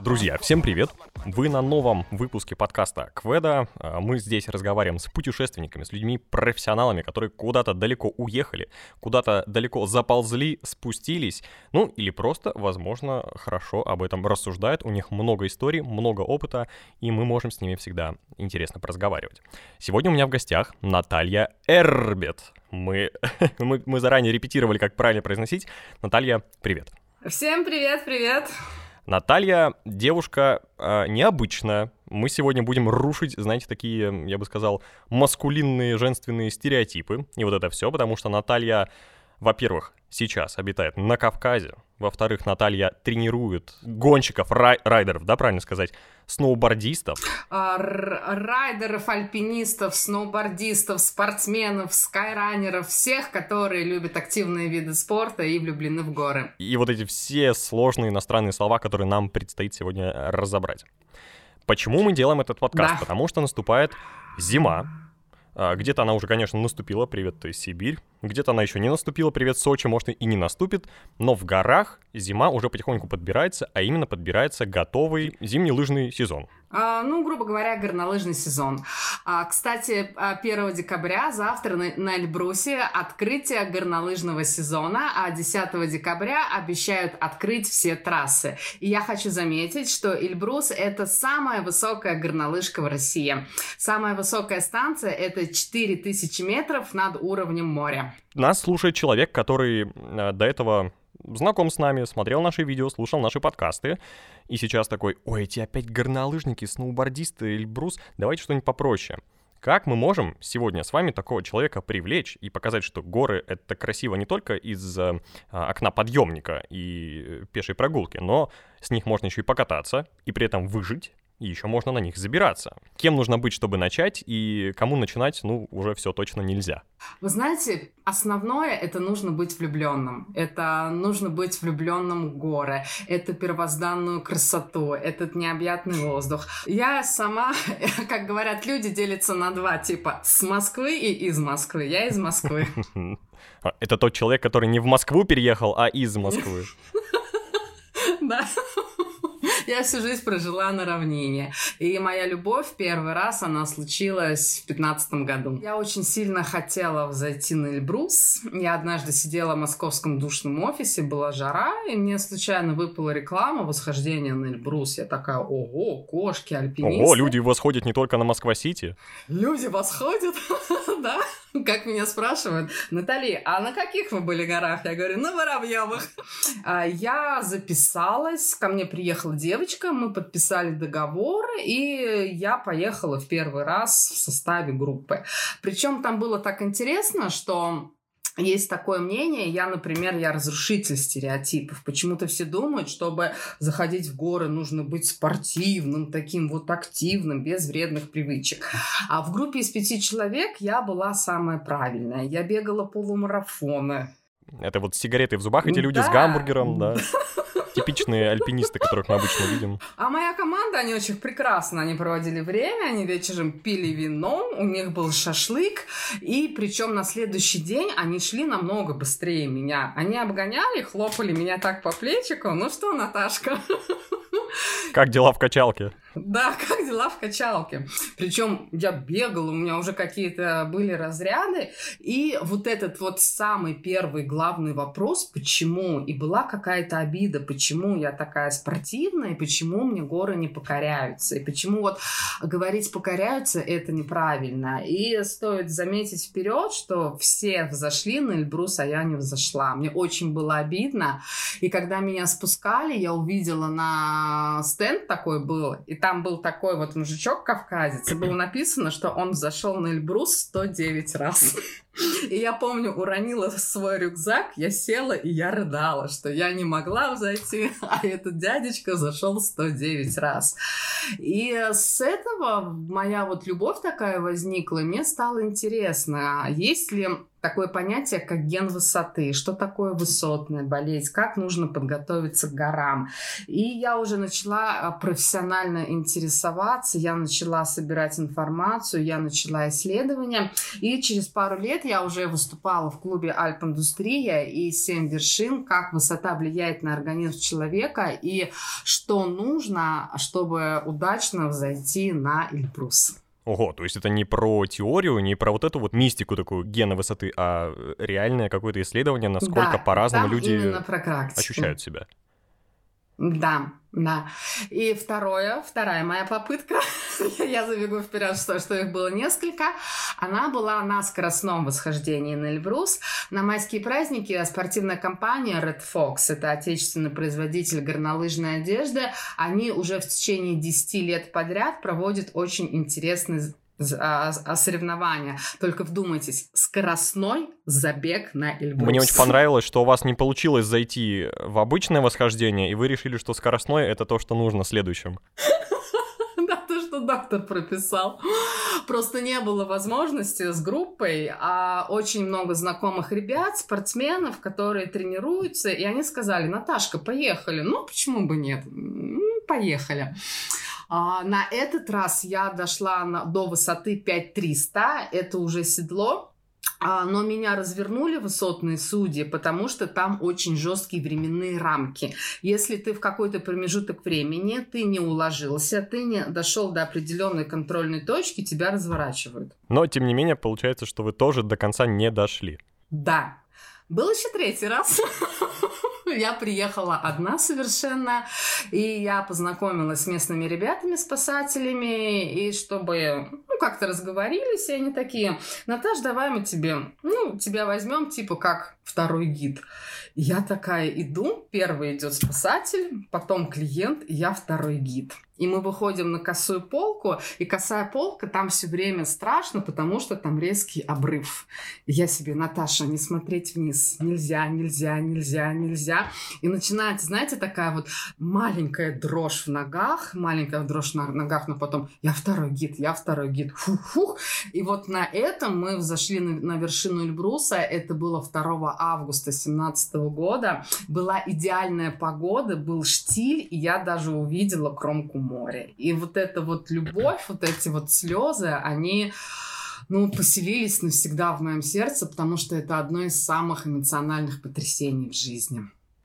Друзья, всем привет! Вы на новом выпуске подкаста Кведа. А, мы здесь разговариваем с путешественниками, с людьми, профессионалами, которые куда-то далеко уехали, куда-то далеко заползли, спустились, ну или просто, возможно, хорошо об этом рассуждают. У них много историй, много опыта, и мы можем с ними всегда интересно поразговаривать. Сегодня у меня в гостях Наталья Эрбет. Мы, мы, мы заранее репетировали, как правильно произносить. Наталья, привет. Всем привет, привет. Наталья девушка э, необычная. Мы сегодня будем рушить, знаете, такие, я бы сказал, маскулинные женственные стереотипы. И вот это все, потому что Наталья, во-первых, сейчас обитает на Кавказе. Во-вторых, Наталья тренирует гонщиков, рай- райдеров, да, правильно сказать, сноубордистов. А, райдеров, альпинистов, сноубордистов, спортсменов, скайранеров, всех, которые любят активные виды спорта и влюблены в горы. И вот эти все сложные иностранные слова, которые нам предстоит сегодня разобрать. Почему мы делаем этот подкаст? Да. Потому что наступает зима, где-то она уже, конечно, наступила, привет, то есть Сибирь. Где-то она еще не наступила, привет, Сочи, может и не наступит. Но в горах зима уже потихоньку подбирается, а именно подбирается готовый зимний лыжный сезон. А, ну, грубо говоря, горнолыжный сезон. А, кстати, 1 декабря, завтра на, на Эльбрусе открытие горнолыжного сезона, а 10 декабря обещают открыть все трассы. И я хочу заметить, что Эльбрус — это самая высокая горнолыжка в России. Самая высокая станция — это 4000 метров над уровнем моря. Нас слушает человек, который э, до этого знаком с нами, смотрел наши видео, слушал наши подкасты, и сейчас такой, ой, эти опять горнолыжники, сноубордисты, Эльбрус, давайте что-нибудь попроще. Как мы можем сегодня с вами такого человека привлечь и показать, что горы — это красиво не только из э, окна подъемника и пешей прогулки, но с них можно еще и покататься, и при этом выжить, и еще можно на них забираться. Кем нужно быть, чтобы начать, и кому начинать, ну, уже все точно нельзя. Вы знаете, основное это нужно быть влюбленным. Это нужно быть влюбленным в горы. Это первозданную красоту, этот необъятный воздух. Я сама, как говорят люди, делятся на два типа с Москвы и из Москвы. Я из Москвы. Это тот человек, который не в Москву переехал, а из Москвы. Да. Я всю жизнь прожила на равнине. И моя любовь первый раз, она случилась в пятнадцатом году. Я очень сильно хотела взойти на Эльбрус. Я однажды сидела в московском душном офисе, была жара, и мне случайно выпала реклама восхождения на Эльбрус. Я такая, ого, кошки, альпинисты. Ого, люди восходят не только на Москва-Сити. Люди восходят, да? Как меня спрашивают, Натали, а на каких вы были горах? Я говорю, на Воробьевых. А, я записалась, ко мне приехала девочка, мы подписали договор, и я поехала в первый раз в составе группы. Причем там было так интересно, что есть такое мнение, я, например, я разрушитель стереотипов. Почему-то все думают, чтобы заходить в горы, нужно быть спортивным, таким вот активным, без вредных привычек. А в группе из пяти человек я была самая правильная. Я бегала полумарафоны. Это вот сигареты в зубах, эти люди да. с гамбургером, да. типичные альпинисты, которых мы обычно видим. А моя команда, они очень прекрасно, они проводили время, они вечером пили вино, у них был шашлык, и причем на следующий день они шли намного быстрее меня. Они обгоняли, хлопали меня так по плечику, ну что, Наташка? Как дела в качалке? Да, как дела в качалке? Причем я бегала, у меня уже какие-то были разряды, и вот этот вот самый первый главный вопрос, почему, и была какая-то обида, почему я такая спортивная, почему мне горы не покоряются, и почему вот говорить покоряются, это неправильно. И стоит заметить вперед, что все взошли на Эльбрус, а я не взошла. Мне очень было обидно, и когда меня спускали, я увидела на стенд такой был, и там был такой вот мужичок-кавказец, и было написано, что он зашел на Эльбрус 109 раз. И я помню, уронила свой рюкзак, я села и я рыдала, что я не могла взойти, а этот дядечка зашел 109 раз. И с этого моя вот любовь такая возникла, и мне стало интересно, есть ли такое понятие, как ген высоты, что такое высотная болезнь, как нужно подготовиться к горам. И я уже начала а, профессионально интересоваться, я начала собирать информацию, я начала исследования, и через пару лет лет я уже выступала в клубе Альп-индустрия и «Семь вершин», как высота влияет на организм человека и что нужно, чтобы удачно взойти на Эльбрус. Ого, то есть это не про теорию, не про вот эту вот мистику такую гена высоты, а реальное какое-то исследование, насколько Да, по-разному люди ощущают себя. Да, да. И второе, вторая моя попытка, я забегу вперед, что, что их было несколько, она была на скоростном восхождении на Эльбрус. На майские праздники спортивная компания Red Fox, это отечественный производитель горнолыжной одежды, они уже в течение 10 лет подряд проводят очень интересный а, а, соревнования. Только вдумайтесь, скоростной забег на Эльбрус. Мне очень понравилось, что у вас не получилось зайти в обычное восхождение, и вы решили, что скоростное — это то, что нужно следующим. Да, то, что доктор прописал. Просто не было возможности с группой, а очень много знакомых ребят, спортсменов, которые тренируются, и они сказали, Наташка, поехали. Ну, почему бы нет? Поехали. А, на этот раз я дошла на- до высоты 5300, это уже седло, а, но меня развернули высотные судьи, потому что там очень жесткие временные рамки. Если ты в какой-то промежуток времени, ты не уложился, ты не дошел до определенной контрольной точки, тебя разворачивают. Но, тем не менее, получается, что вы тоже до конца не дошли. Да. Был еще третий раз. Я приехала одна совершенно, и я познакомилась с местными ребятами, спасателями, и чтобы, ну, как-то разговорились, и они такие, Наташ, давай мы тебе, ну, тебя возьмем, типа, как второй гид. Я такая иду, первый идет спасатель, потом клиент, и я второй гид. И мы выходим на косую полку, и косая полка там все время страшно, потому что там резкий обрыв. И я себе, Наташа, не смотреть вниз. Нельзя, нельзя, нельзя, нельзя. И начинается, знаете, такая вот маленькая дрожь в ногах, маленькая дрожь на ногах, но потом я второй гид, я второй гид. Фух-фух. И вот на этом мы взошли на, на вершину Эльбруса. Это было 2 августа 2017 года. Была идеальная погода, был штиль, и я даже увидела кромку. И вот эта вот любовь, вот эти вот слезы, они ну, поселились навсегда в моем сердце, потому что это одно из самых эмоциональных потрясений в жизни.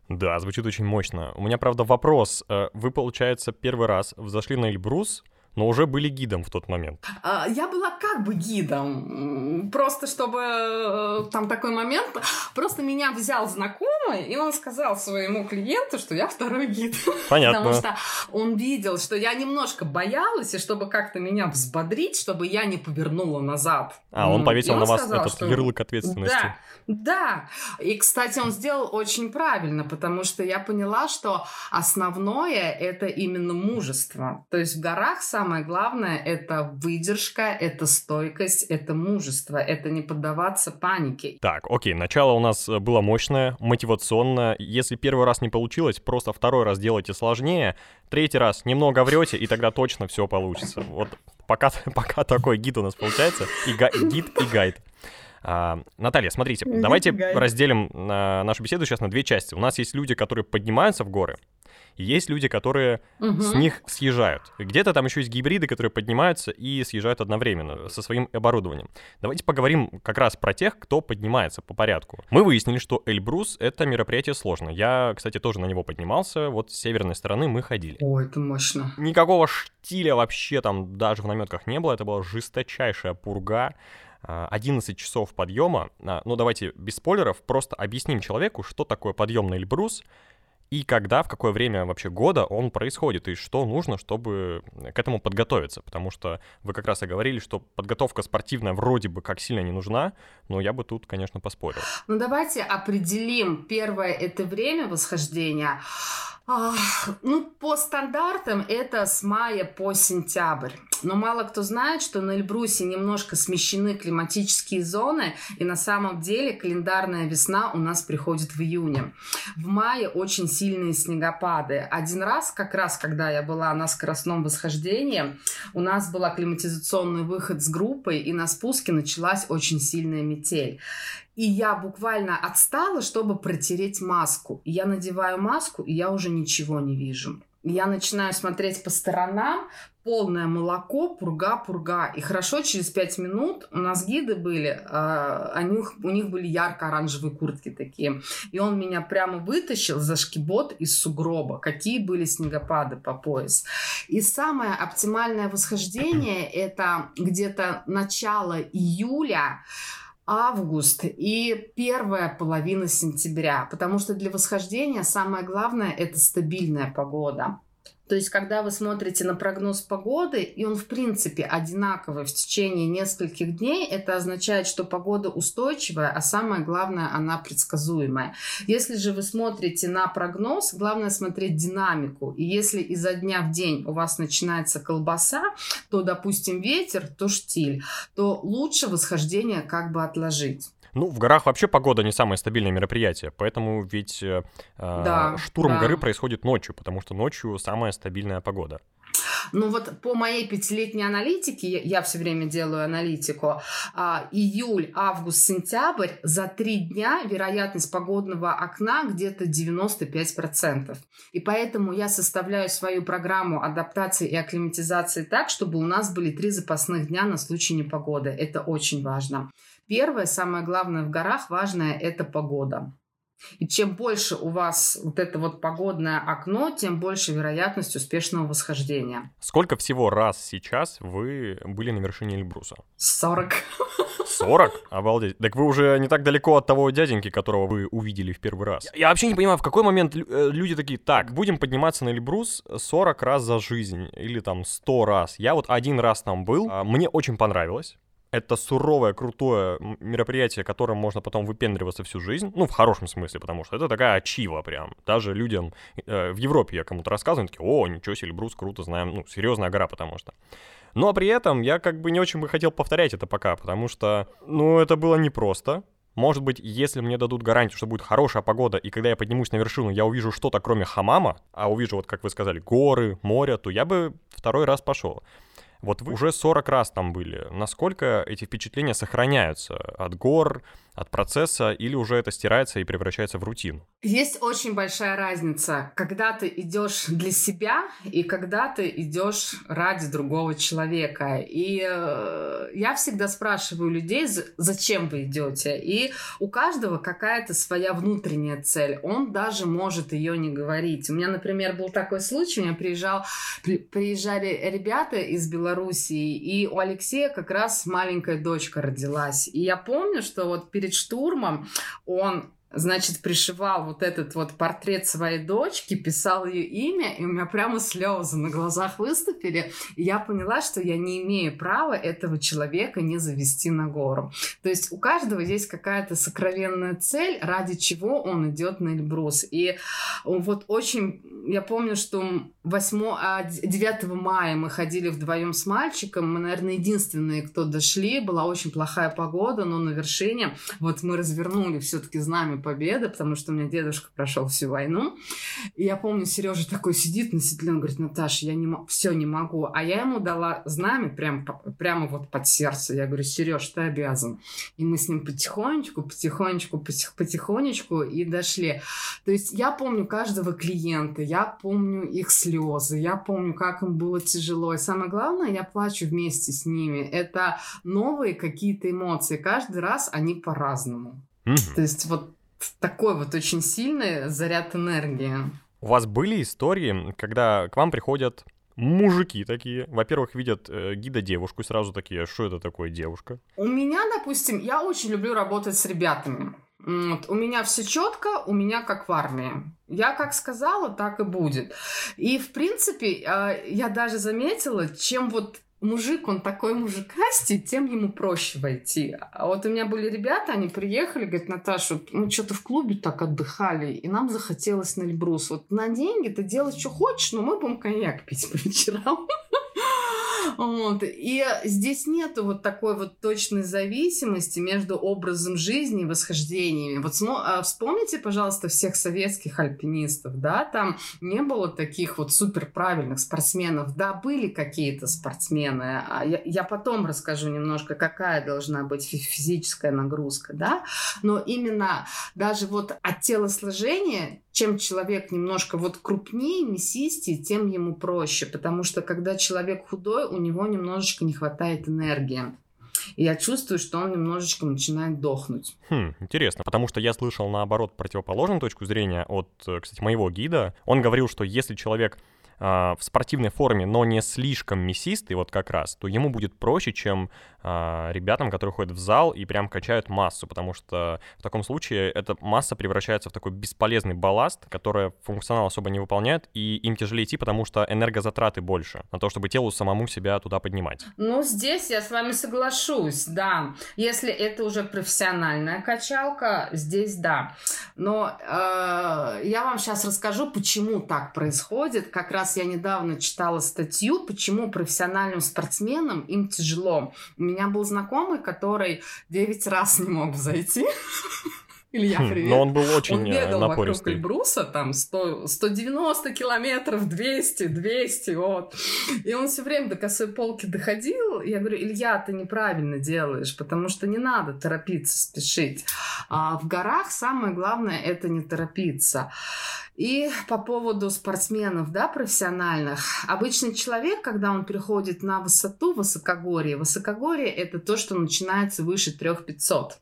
Да, звучит очень мощно. У меня, правда, вопрос. Э, Вы, получается, первый раз взошли на Эльбрус, но уже были гидом в тот момент. А, Я была как бы гидом, просто чтобы э, там такой момент, просто меня взял знакомый, и он сказал своему клиенту, что я второй гид. Понятно. Потому что он видел, что я немножко боялась, и чтобы как-то меня взбодрить, чтобы я не повернула назад. А, он повесил он на вас сказал, этот что- ярлык ответственности. Да, да. И, кстати, он сделал очень правильно, потому что я поняла, что основное это именно мужество. То есть в горах самое главное это выдержка, это стойкость, это мужество, это не поддаваться панике. Так, окей, начало у нас э, было мощное, мотивационное. Если первый раз не получилось, просто второй раз делайте сложнее. Третий раз немного врете, и тогда точно все получится. Вот пока, пока такой гид у нас получается, и га- гид и гайд. А, Наталья, смотрите, давайте разделим а, нашу беседу сейчас на две части. У нас есть люди, которые поднимаются в горы, и есть люди, которые Мгм. с них съезжают. Где-то там еще есть гибриды, которые поднимаются и съезжают одновременно со своим оборудованием. Давайте поговорим как раз про тех, кто поднимается по порядку. Мы выяснили, что Эльбрус — это мероприятие сложное. Я, кстати, тоже на него поднимался. Вот с северной стороны мы ходили. Ой, это мощно. Никакого штиля вообще там даже в наметках не было. Это была жесточайшая пурга. А, 11 часов подъема. А, Ну, давайте без спойлеров, просто объясним человеку, что такое подъем на Эльбрус, и когда, в какое время вообще года он происходит, и что нужно, чтобы к этому подготовиться. Потому что вы как раз и говорили, что подготовка спортивная вроде бы как сильно не нужна, но я бы тут, конечно, поспорил. Ну давайте определим первое это время восхождения. Ну, по стандартам это с мая по сентябрь. Но мало кто знает, что на Эльбрусе немножко смещены климатические зоны, и на самом деле календарная весна у нас приходит в июне. В мае очень сильные снегопады. Один раз, как раз, когда я была на скоростном восхождении, у нас был акклиматизационный выход с группой, и на спуске началась очень сильная метель. И я буквально отстала, чтобы протереть маску. Я надеваю маску, и я уже ничего не вижу. я начинаю смотреть по сторонам, полное молоко, пурга, пурга. И хорошо, через пять минут у нас гиды были, э, они, у них были ярко-оранжевые куртки такие. И он меня прямо вытащил за шкибот из сугроба. Какие были снегопады по пояс. И самое оптимальное восхождение это где-то начало июля, август и первая половина сентября, потому что для восхождения самое главное это стабильная погода. То есть, когда вы смотрите на прогноз погоды, и он, в принципе, одинаковый в течение нескольких дней, это означает, что погода устойчивая, а самое главное, она предсказуемая. Если же вы смотрите на прогноз, главное смотреть динамику. И если изо дня в день у вас начинается колбаса, то, допустим, ветер, то штиль, то лучше восхождение как бы отложить. Ну, в горах вообще погода не самое стабильное мероприятие, поэтому ведь э, да, штурм да. горы происходит ночью, потому что ночью самая стабильная погода. Ну вот по моей пятилетней аналитике, я все время делаю аналитику, а, июль, август, сентябрь, за три дня вероятность погодного окна где-то 95%. И поэтому я составляю свою программу адаптации и акклиматизации так, чтобы у нас были три запасных дня на случай непогоды. Это очень важно. Первое, самое главное в горах, важное – это погода. И чем больше у вас вот это вот погодное окно, тем больше вероятность успешного восхождения. Сколько всего раз сейчас вы были на вершине Эльбруса? 40. 40? Обалдеть. Так вы уже не так далеко от того дяденьки, которого вы увидели в первый раз. Я, я вообще не понимаю, в какой момент э, люди такие, так, будем подниматься на Эльбрус 40 раз за жизнь или там 100 раз. Я вот один раз там был, а, мне очень понравилось это суровое, крутое мероприятие, которым можно потом выпендриваться всю жизнь. Ну, в хорошем смысле, потому что это такая ачива прям. Даже людям э, в Европе я кому-то рассказываю, такие, о, ничего себе, Эльбрус, круто, знаем. Ну, серьезная гора, потому что. Но при этом я как бы не очень бы хотел повторять это пока, потому что, ну, это было непросто. Может быть, если мне дадут гарантию, что будет хорошая погода, и когда я поднимусь на вершину, я увижу что-то кроме хамама, а увижу, вот как вы сказали, горы, море, то я бы второй раз пошел. Вот вы уже 40 раз там были. Насколько эти впечатления сохраняются от гор, от процесса, или уже это стирается и превращается в рутину? Есть очень большая разница, когда ты идешь для себя и когда ты идешь ради другого человека. И э, я всегда спрашиваю людей, зачем вы идете. И у каждого какая-то своя внутренняя цель. Он даже может ее не говорить. У меня, например, был такой случай, у меня приезжал, при, приезжали ребята из Белоруссии, и у Алексея как раз маленькая дочка родилась. И я помню, что вот перед перед штурмом он значит, пришивал вот этот вот портрет своей дочки, писал ее имя, и у меня прямо слезы на глазах выступили. И я поняла, что я не имею права этого человека не завести на гору. То есть у каждого есть какая-то сокровенная цель, ради чего он идет на Эльбрус. И вот очень, я помню, что 8, 9 а, мая мы ходили вдвоем с мальчиком, мы, наверное, единственные, кто дошли, была очень плохая погода, но на вершине вот мы развернули все-таки знамя победы, потому что у меня дедушка прошел всю войну. И я помню, Сережа такой сидит на седле, он говорит, Наташа, я не все не могу. А я ему дала знамя прямо, прямо вот под сердце. Я говорю, Сереж, ты обязан. И мы с ним потихонечку, потихонечку, потихонечку и дошли. То есть я помню каждого клиента, я помню их слезы, я помню, как им было тяжело. И самое главное, я плачу вместе с ними. Это новые какие-то эмоции. Каждый раз они по-разному. Mm-hmm. То есть вот такой вот очень сильный заряд энергии. У вас были истории, когда к вам приходят мужики такие, во-первых, видят э, гида девушку и сразу такие, что это такое девушка? У меня, допустим, я очень люблю работать с ребятами. Вот. У меня все четко, у меня как в армии. Я как сказала, так и будет. И, в принципе, э, я даже заметила, чем вот мужик, он такой мужикастый, тем ему проще войти. А вот у меня были ребята, они приехали, говорят, Наташа, мы что-то в клубе так отдыхали, и нам захотелось на Эльбрус. Вот на деньги ты делай, что хочешь, но мы будем коньяк пить по вечерам. Вот. И здесь нету вот такой вот точной зависимости между образом жизни и восхождениями. Вот а, вспомните, пожалуйста, всех советских альпинистов, да, там не было таких вот супер правильных спортсменов. Да, были какие-то спортсмены. А я, я потом расскажу немножко, какая должна быть физическая нагрузка, да, но именно даже вот от телосложения чем человек немножко вот крупнее, мясистее, тем ему проще, потому что когда человек худой, у него немножечко не хватает энергии. И я чувствую, что он немножечко начинает дохнуть. Хм, интересно, потому что я слышал наоборот противоположную точку зрения от, э, кстати, моего гида. Он говорил, что если человек а, в спортивной форме, но не слишком мясистый, вот как раз, то ему будет проще, чем ребятам, которые ходят в зал и прям качают массу, потому что в таком случае эта масса превращается в такой бесполезный балласт, который функционал особо не выполняет, и им тяжелее идти, потому что энергозатраты больше на то, чтобы телу самому себя туда поднимать. Ну, здесь я с вами соглашусь, да. Если это уже профессиональная качалка, здесь да. Но э, я вам сейчас расскажу, почему так происходит. Как раз я недавно читала статью, почему профессиональным спортсменам им тяжело. У меня был знакомый, который 9 раз не мог зайти. Илья, хм, привет. Но он был очень Он бегал напористый. вокруг Эльбруса, там 100, 190 километров, 200, 200, вот. И он все время до косой полки доходил. Я говорю, Илья, ты неправильно делаешь, потому что не надо торопиться, спешить. А в горах самое главное — это не торопиться. И по поводу спортсменов, да, профессиональных. Обычный человек, когда он переходит на высоту, высокогорье, высокогорье — это то, что начинается выше 3500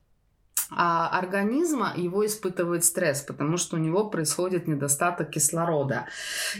а организма его испытывает стресс, потому что у него происходит недостаток кислорода.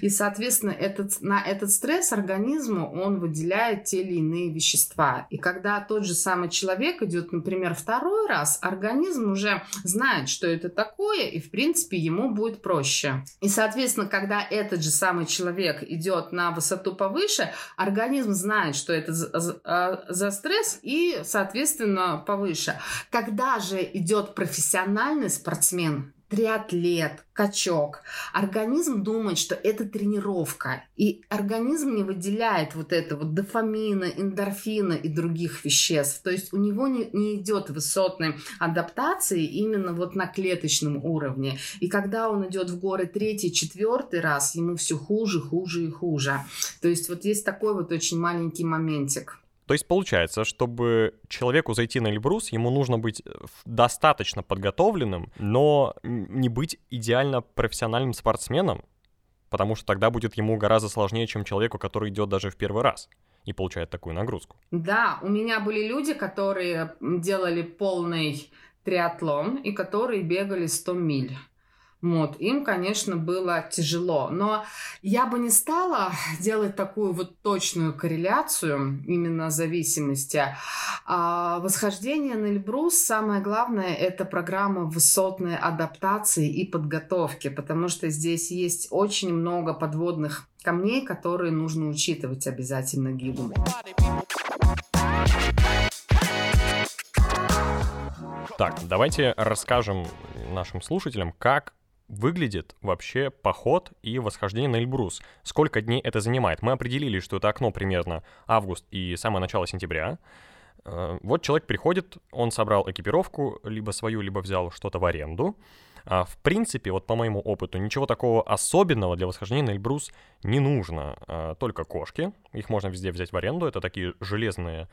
И, соответственно, этот, на этот стресс организму он выделяет те или иные вещества. И когда тот же самый человек идет, например, второй раз, организм уже знает, что это такое, и, в принципе, ему будет проще. И, соответственно, когда этот же самый человек идет на высоту повыше, организм знает, что это за, за, за стресс, и, соответственно, повыше. Когда же идет профессиональный спортсмен, триатлет, качок, организм думает, что это тренировка. И организм не выделяет вот это вот дофамина, эндорфина и других веществ. То есть у него не, не идет высотной адаптации именно вот на клеточном уровне. И когда он идет в горы третий, четвертый раз, ему все хуже, хуже и хуже. То есть вот есть такой вот очень маленький моментик. То есть получается, чтобы человеку зайти на Эльбрус, ему нужно быть э, достаточно подготовленным, но не быть идеально профессиональным спортсменом, потому что тогда будет ему гораздо сложнее, чем человеку, который идет даже в первый раз и получает такую нагрузку. Да, у меня были люди, которые делали полный триатлон и которые бегали 100 миль. Вот, им, конечно, было тяжело. Но я бы не стала делать такую вот точную корреляцию именно зависимости. А восхождение на Эльбрус, самое главное, это программа высотной адаптации и подготовки, потому что здесь есть очень много подводных камней, которые нужно учитывать обязательно гиду. Так, давайте расскажем нашим слушателям, как выглядит вообще поход и восхождение на Эльбрус? Сколько дней это занимает? Мы определили, что это окно примерно август и самое начало сентября. Э, вот человек приходит, он собрал экипировку, либо свою, либо взял что-то в аренду. А в принципе, вот по моему опыту, ничего такого особенного для восхождения на Эльбрус не нужно. А, только кошки, их можно везде взять в аренду, это такие железные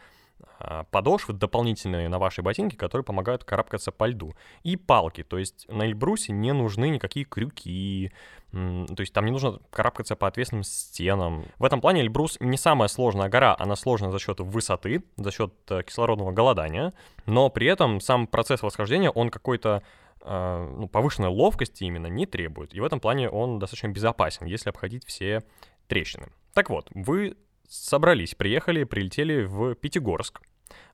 подошвы дополнительные на ваши ботинки, которые помогают карабкаться по льду. И палки, то есть на Эльбрусе не нужны никакие крюки, то есть там не нужно карабкаться по ответственным стенам. В этом плане Эльбрус не самая сложная гора, она сложная за счет высоты, за счет э, кислородного голодания, но при этом сам процесс восхождения, он какой-то а, ну, повышенной ловкости именно не требует. И в этом плане он достаточно безопасен, если обходить все трещины. Так вот, вы собрались, приехали, прилетели в Пятигорск.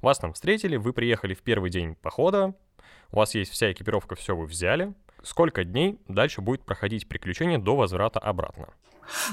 Вас там встретили, вы приехали в первый день похода, у вас есть вся экипировка, все вы взяли. Сколько дней дальше будет проходить приключение до возврата обратно?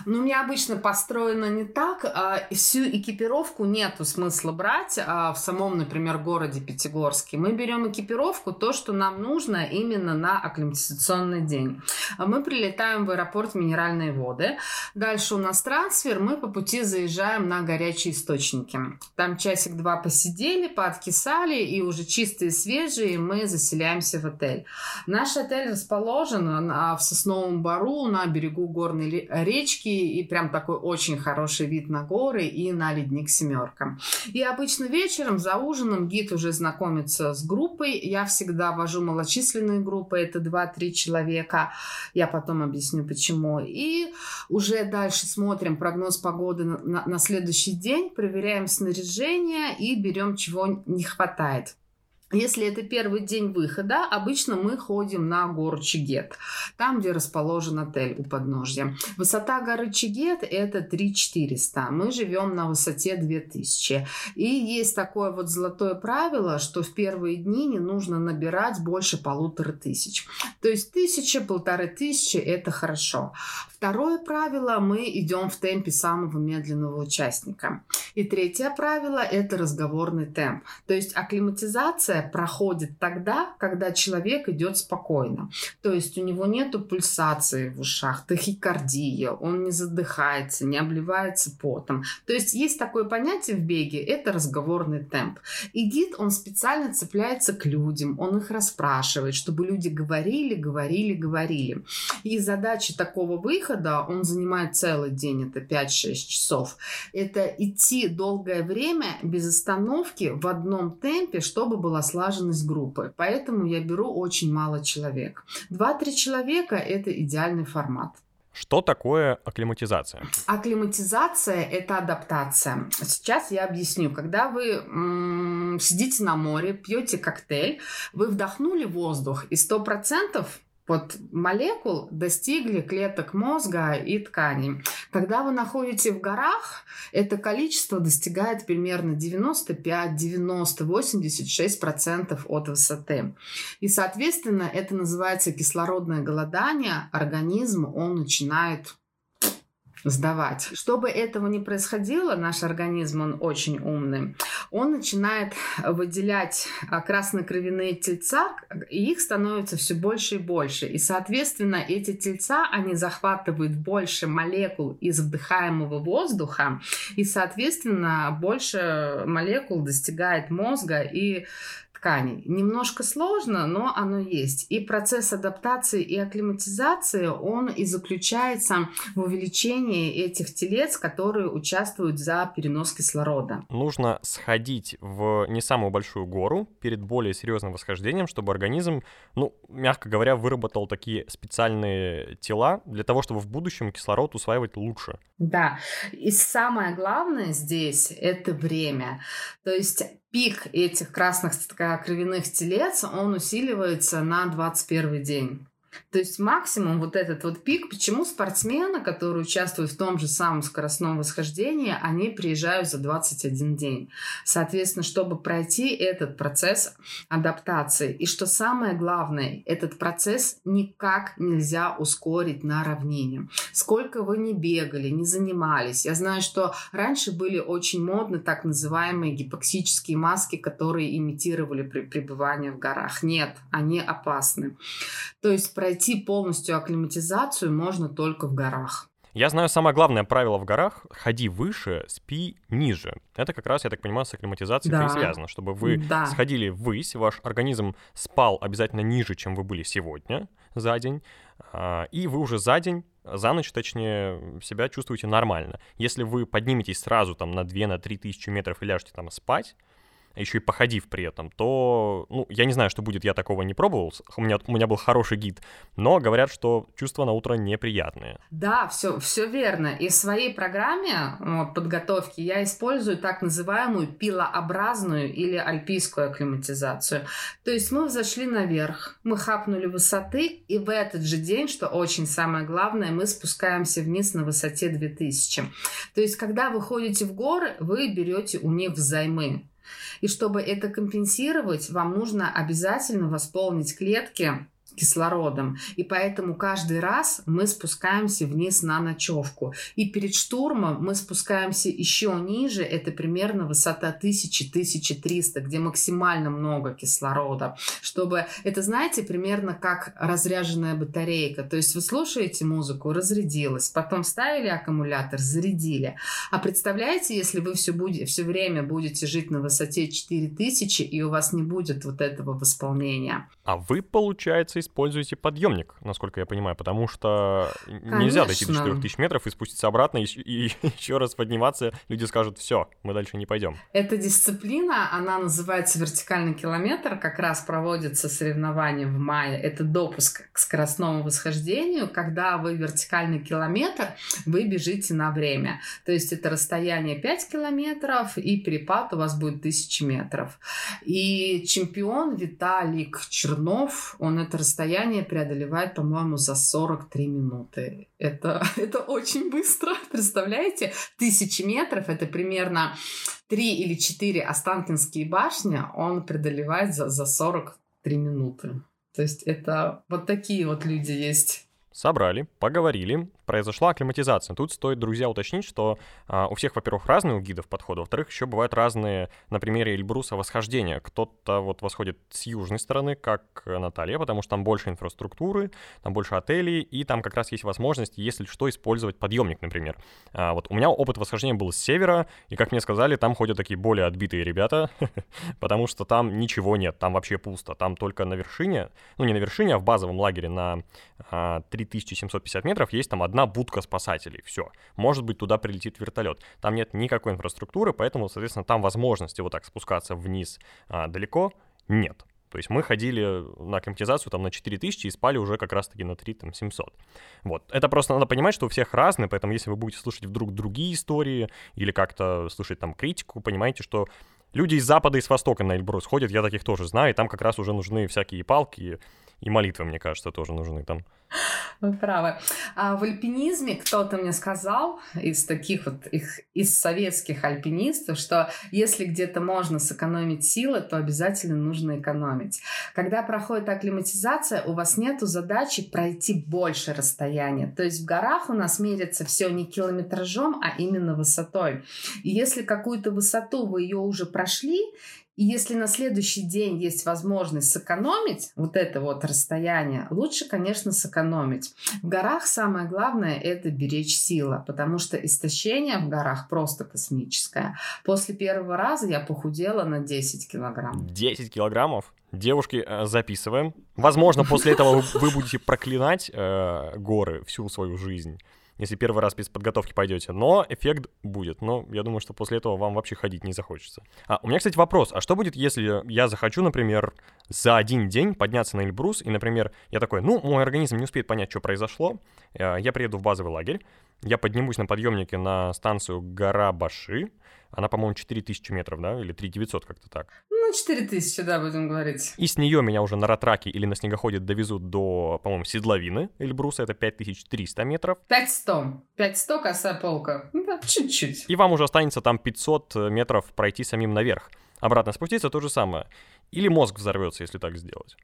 Ну, у меня обычно построено не так. А, всю экипировку нету смысла брать а, в самом, например, городе Пятигорске. Мы берем экипировку, то, что нам нужно именно на акклиматизационный день. А мы прилетаем в аэропорт Минеральные воды. Дальше у нас трансфер. Мы по пути заезжаем на горячие источники. Там часик-два посидели, пооткисали, и уже чистые, свежие мы заселяемся в отель. Наш отель расположен в Сосновом Бару на берегу горной речки речки и прям такой очень хороший вид на горы и на ледник семерка. И обычно вечером за ужином гид уже знакомится с группой. Я всегда вожу малочисленные группы, это 2-3 человека. Я потом объясню почему. И уже дальше смотрим прогноз погоды на, на следующий день, проверяем снаряжение и берем чего не хватает. Если это первый день выхода, обычно мы ходим на гору Чигет, там, где расположен отель у подножья. Высота горы Чигет это 3400, мы живем на высоте 2000. И есть такое вот золотое правило, что в первые дни не нужно набирать больше полутора тысяч. То есть тысяча, полторы тысячи это хорошо. Второе правило, мы идем в темпе самого медленного участника. И третье правило это разговорный темп. То есть акклиматизация проходит тогда, когда человек идет спокойно. То есть у него нет пульсации в ушах, тахикардия, он не задыхается, не обливается потом. То есть есть такое понятие в беге, это разговорный темп. И гид, он специально цепляется к людям, он их расспрашивает, чтобы люди говорили, говорили, говорили. И задача такого выхода, он занимает целый день, это 5-6 часов, это идти долгое время без остановки в одном темпе, чтобы была слаженность группы. Поэтому я беру очень мало человек. Два-три человека – это идеальный формат. Что такое акклиматизация? Акклиматизация – это адаптация. Сейчас я объясню. Когда вы м- сидите на море, пьете коктейль, вы вдохнули воздух, и 100% вот молекул достигли клеток мозга и тканей. Когда вы находите в горах, это количество достигает примерно 95, 90, 86% от высоты. И, соответственно, это называется кислородное голодание. Организм, он начинает сдавать. Чтобы этого не происходило, наш организм, он очень умный, он начинает выделять а, краснокровяные тельца, и их становится все больше и больше. И, соответственно, эти тельца, они захватывают больше молекул из вдыхаемого воздуха, и, соответственно, больше молекул достигает мозга и тканей. Немножко сложно, но оно есть. И процесс адаптации и акклиматизации, он и заключается в увеличении этих телец, которые участвуют за перенос кислорода. Нужно сходить в не самую большую гору перед более серьезным восхождением, чтобы организм, ну, мягко говоря, выработал такие специальные тела для того, чтобы в будущем кислород усваивать лучше. Да. И самое главное здесь — это время. То есть пик этих красных кровяных телец, он усиливается на 21 день. То есть максимум вот этот вот пик, почему спортсмены, которые участвуют в том же самом скоростном восхождении, они приезжают за 21 день. Соответственно, чтобы пройти этот процесс адаптации. И что самое главное, этот процесс никак нельзя ускорить на равнине. Сколько вы не бегали, не занимались. Я знаю, что раньше были очень модны так называемые гипоксические маски, которые имитировали пребывание в горах. Нет, они опасны. То есть пройти полностью акклиматизацию можно только в горах. Я знаю самое главное правило в горах — ходи выше, спи ниже. Это как раз, я так понимаю, с акклиматизацией да. и связано, чтобы вы да. сходили ввысь, ваш организм спал обязательно ниже, чем вы были сегодня за день, а, и вы уже за день за ночь, точнее, себя чувствуете нормально. Если вы подниметесь сразу там на 2-3 на тысячи метров и ляжете там спать, еще и походив при этом, то, ну, я не знаю, что будет, я такого не пробовал, у меня, у меня был хороший гид, но говорят, что чувства на утро неприятные. Да, все, все верно. И в своей программе вот, подготовки я использую так называемую пилообразную или альпийскую акклиматизацию. То есть мы взошли наверх, мы хапнули высоты, и в этот же день, что очень самое главное, мы спускаемся вниз на высоте 2000. То есть, когда вы ходите в горы, вы берете у них взаймы. И чтобы это компенсировать, вам нужно обязательно восполнить клетки кислородом. И поэтому каждый раз мы спускаемся вниз на ночевку. И перед штурмом мы спускаемся еще ниже, это примерно высота 1000-1300, где максимально много кислорода. Чтобы, это знаете, примерно как разряженная батарейка. То есть вы слушаете музыку, разрядилась, потом ставили аккумулятор, зарядили. А представляете, если вы все, будете, все время будете жить на высоте 4000, и у вас не будет вот этого восполнения. А вы, получается, используете подъемник, насколько я понимаю, потому что Конечно. нельзя дойти до 4000 метров и спуститься обратно, и, и еще раз подниматься, люди скажут, все, мы дальше не пойдем. Эта дисциплина, она называется вертикальный километр, как раз проводится соревнование в мае. Это допуск к скоростному восхождению, когда вы вертикальный километр, вы бежите на время. То есть это расстояние 5 километров, и перепад у вас будет 1000 метров. И чемпион Виталик Чернов, он это расстояние преодолевает, по-моему, за 43 минуты. Это, это очень быстро, представляете? Тысячи метров, это примерно 3 или 4 Останкинские башни, он преодолевает за, за 43 минуты. То есть это вот такие вот люди есть. Собрали, поговорили, произошла акклиматизация. Тут стоит, друзья, уточнить, что а, у всех, во-первых, разные у гидов подходы, во-вторых, еще бывают разные, на примере Эльбруса, восхождения. Кто-то вот восходит с южной стороны, как Наталья, потому что там больше инфраструктуры, там больше отелей, и там как раз есть возможность, если что, использовать подъемник, например. А, вот у меня опыт восхождения был с севера, и, как мне сказали, там ходят такие более отбитые ребята, потому что там ничего нет, там вообще пусто, там только на вершине, ну не на вершине, а в базовом лагере на а, 3750 метров есть там одна будка спасателей, все. Может быть, туда прилетит вертолет. Там нет никакой инфраструктуры, поэтому, соответственно, там возможности вот так спускаться вниз а, далеко нет. То есть мы ходили на акклиматизацию там на 4000 и спали уже как раз-таки на 3700. Вот. Это просто надо понимать, что у всех разные, поэтому если вы будете слушать вдруг другие истории или как-то слушать там критику, понимаете, что люди из запада и с востока на Эльбрус ходят, я таких тоже знаю, и там как раз уже нужны всякие палки и молитвы, мне кажется, тоже нужны там. Вы правы. А в альпинизме кто-то мне сказал из таких вот их, из советских альпинистов, что если где-то можно сэкономить силы, то обязательно нужно экономить. Когда проходит акклиматизация, у вас нет задачи пройти больше расстояния. То есть в горах у нас мерится все не километражом, а именно высотой. И если какую-то высоту вы ее уже прошли, и если на следующий день есть возможность сэкономить вот это вот расстояние, лучше, конечно, сэкономить. В горах самое главное – это беречь силы, потому что истощение в горах просто космическое. После первого раза я похудела на 10 килограмм. 10 килограммов? Девушки, э, записываем. Возможно, после этого вы будете проклинать э, горы всю свою жизнь если первый раз без подготовки пойдете. Но эффект будет. Но я думаю, что после этого вам вообще ходить не захочется. А, у меня, кстати, вопрос. А что будет, если я захочу, например, за один день подняться на Эльбрус, и, например, я такой, ну, мой организм не успеет понять, что произошло, э, я приеду в базовый лагерь, я поднимусь на подъемнике на станцию Гора Баши, она, по-моему, 4000 метров, да, или 3900, как-то так. Ну, 4000, да, будем говорить. И с нее меня уже на ратраке или на снегоходе довезут до, по-моему, седловины Эльбруса, это 5300 метров. 500. 500 косая полка. Ну, да, чуть-чуть. И вам уже останется там 500 метров пройти самим наверх. Обратно спуститься то же самое. Или мозг взорвется, если так сделать.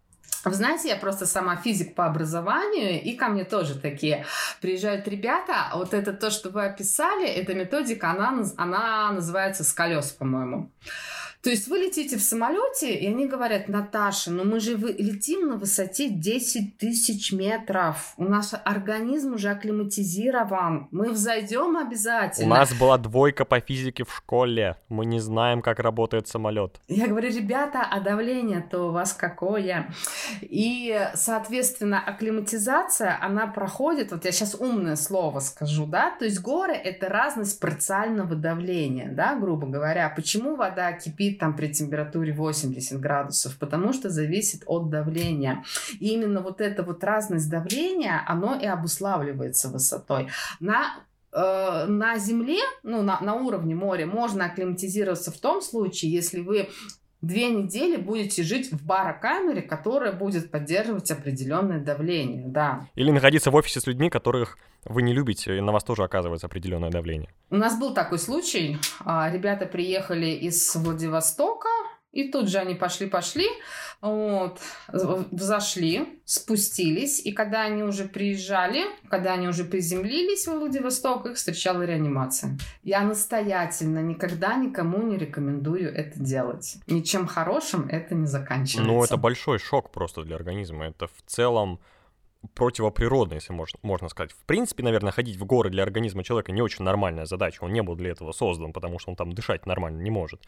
Вы знаете, я просто сама физик по образованию, и ко мне тоже такие приезжают ребята. Вот это то, что вы описали, эта методика, она, она называется с колес, по-моему. То есть вы летите в самолете, и они говорят, Наташа, ну мы же летим на высоте 10 тысяч метров. У нас организм уже акклиматизирован. Мы взойдем обязательно. У нас была двойка по физике в школе. Мы не знаем, как работает самолет. Я говорю, ребята, а давление-то у вас какое? И, соответственно, акклиматизация, она проходит, вот я сейчас умное слово скажу, да, то есть горы — это разность парциального давления, да, грубо говоря. Почему вода кипит кипит там при температуре 80 градусов, потому что зависит от давления. И именно вот эта вот разность давления, оно и обуславливается высотой. На э, на Земле, ну, на, на уровне моря, можно акклиматизироваться в том случае, если вы две недели будете жить в барокамере, которая будет поддерживать определенное давление, да. Или находиться в офисе с людьми, которых вы не любите, и на вас тоже оказывается определенное давление. У нас был такой случай. А, ребята приехали из Владивостока, и тут же они пошли-пошли, вот, взошли, спустились, и когда они уже приезжали, когда они уже приземлились в Владивосток, их встречала реанимация. Я настоятельно никогда никому не рекомендую это делать. Ничем хорошим это не заканчивается. Ну, это большой шок просто для организма. Это в целом противоприродно, если можно, можно сказать. В принципе, наверное, ходить в горы для организма человека не очень нормальная задача. Он не был для этого создан, потому что он там дышать нормально не может.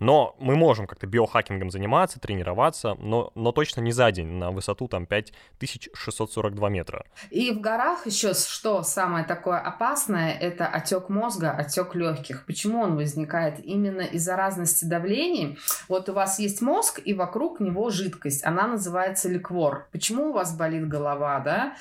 Но мы можем как-то биохакингом заниматься, тренироваться, но, но точно не за день на высоту там 5642 метра. И в горах еще что самое такое опасное, это отек мозга, отек легких. Почему он возникает? Именно из-за разности давлений. Вот у вас есть мозг, и вокруг него жидкость. Она называется ликвор. Почему у вас болит голова, да?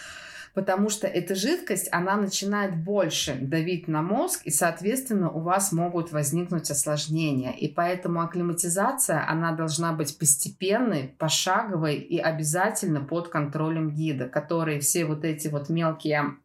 Потому что эта жидкость, она начинает больше давить на мозг, и, соответственно, у вас могут возникнуть осложнения. И поэтому акклиматизация, она должна быть постепенной, пошаговой и обязательно под контролем гида, который все вот эти вот мелкие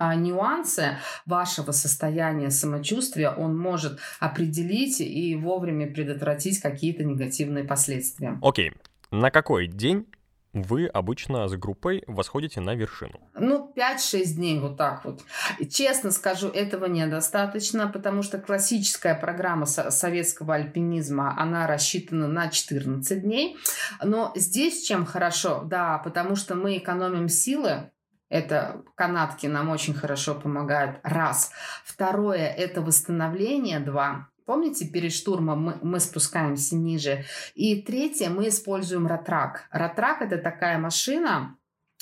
а, нюансы вашего состояния самочувствия он может определить и вовремя предотвратить какие-то негативные последствия. Окей. На какой день вы обычно с группой восходите на вершину? Ну, 5-6 дней вот так вот. Честно скажу, этого недостаточно, потому что классическая программа советского альпинизма, она рассчитана на 14 дней. Но здесь чем хорошо? Да, потому что мы экономим силы, это канатки нам очень хорошо помогают. Раз. Второе – это восстановление. Два. Помните, перед штурмом мы, мы спускаемся ниже. И третье, мы используем ратрак. Ратрак – это такая машина,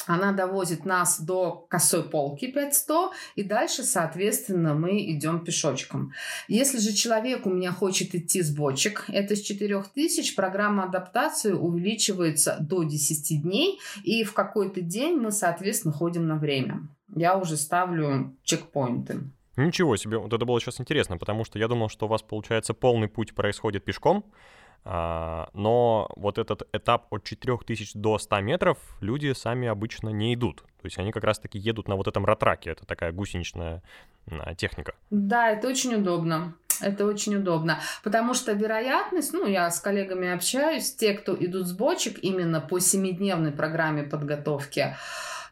она довозит нас до косой полки 5100, и дальше, соответственно, мы идем пешочком. Если же человек у меня хочет идти с бочек, это с 4000, программа адаптации увеличивается до 10 дней, и в какой-то день мы, соответственно, ходим на время. Я уже ставлю чекпоинты. Ничего себе, вот это было сейчас интересно, потому что я думал, что у вас, получается, полный путь происходит пешком, а, но вот этот этап от 4000 до 100 метров люди сами обычно не идут. То есть они как раз-таки едут на вот этом ратраке, это такая гусеничная а, техника. Да, это очень удобно. Это очень удобно, потому что вероятность, ну, я с коллегами общаюсь, те, кто идут с бочек именно по семидневной программе подготовки,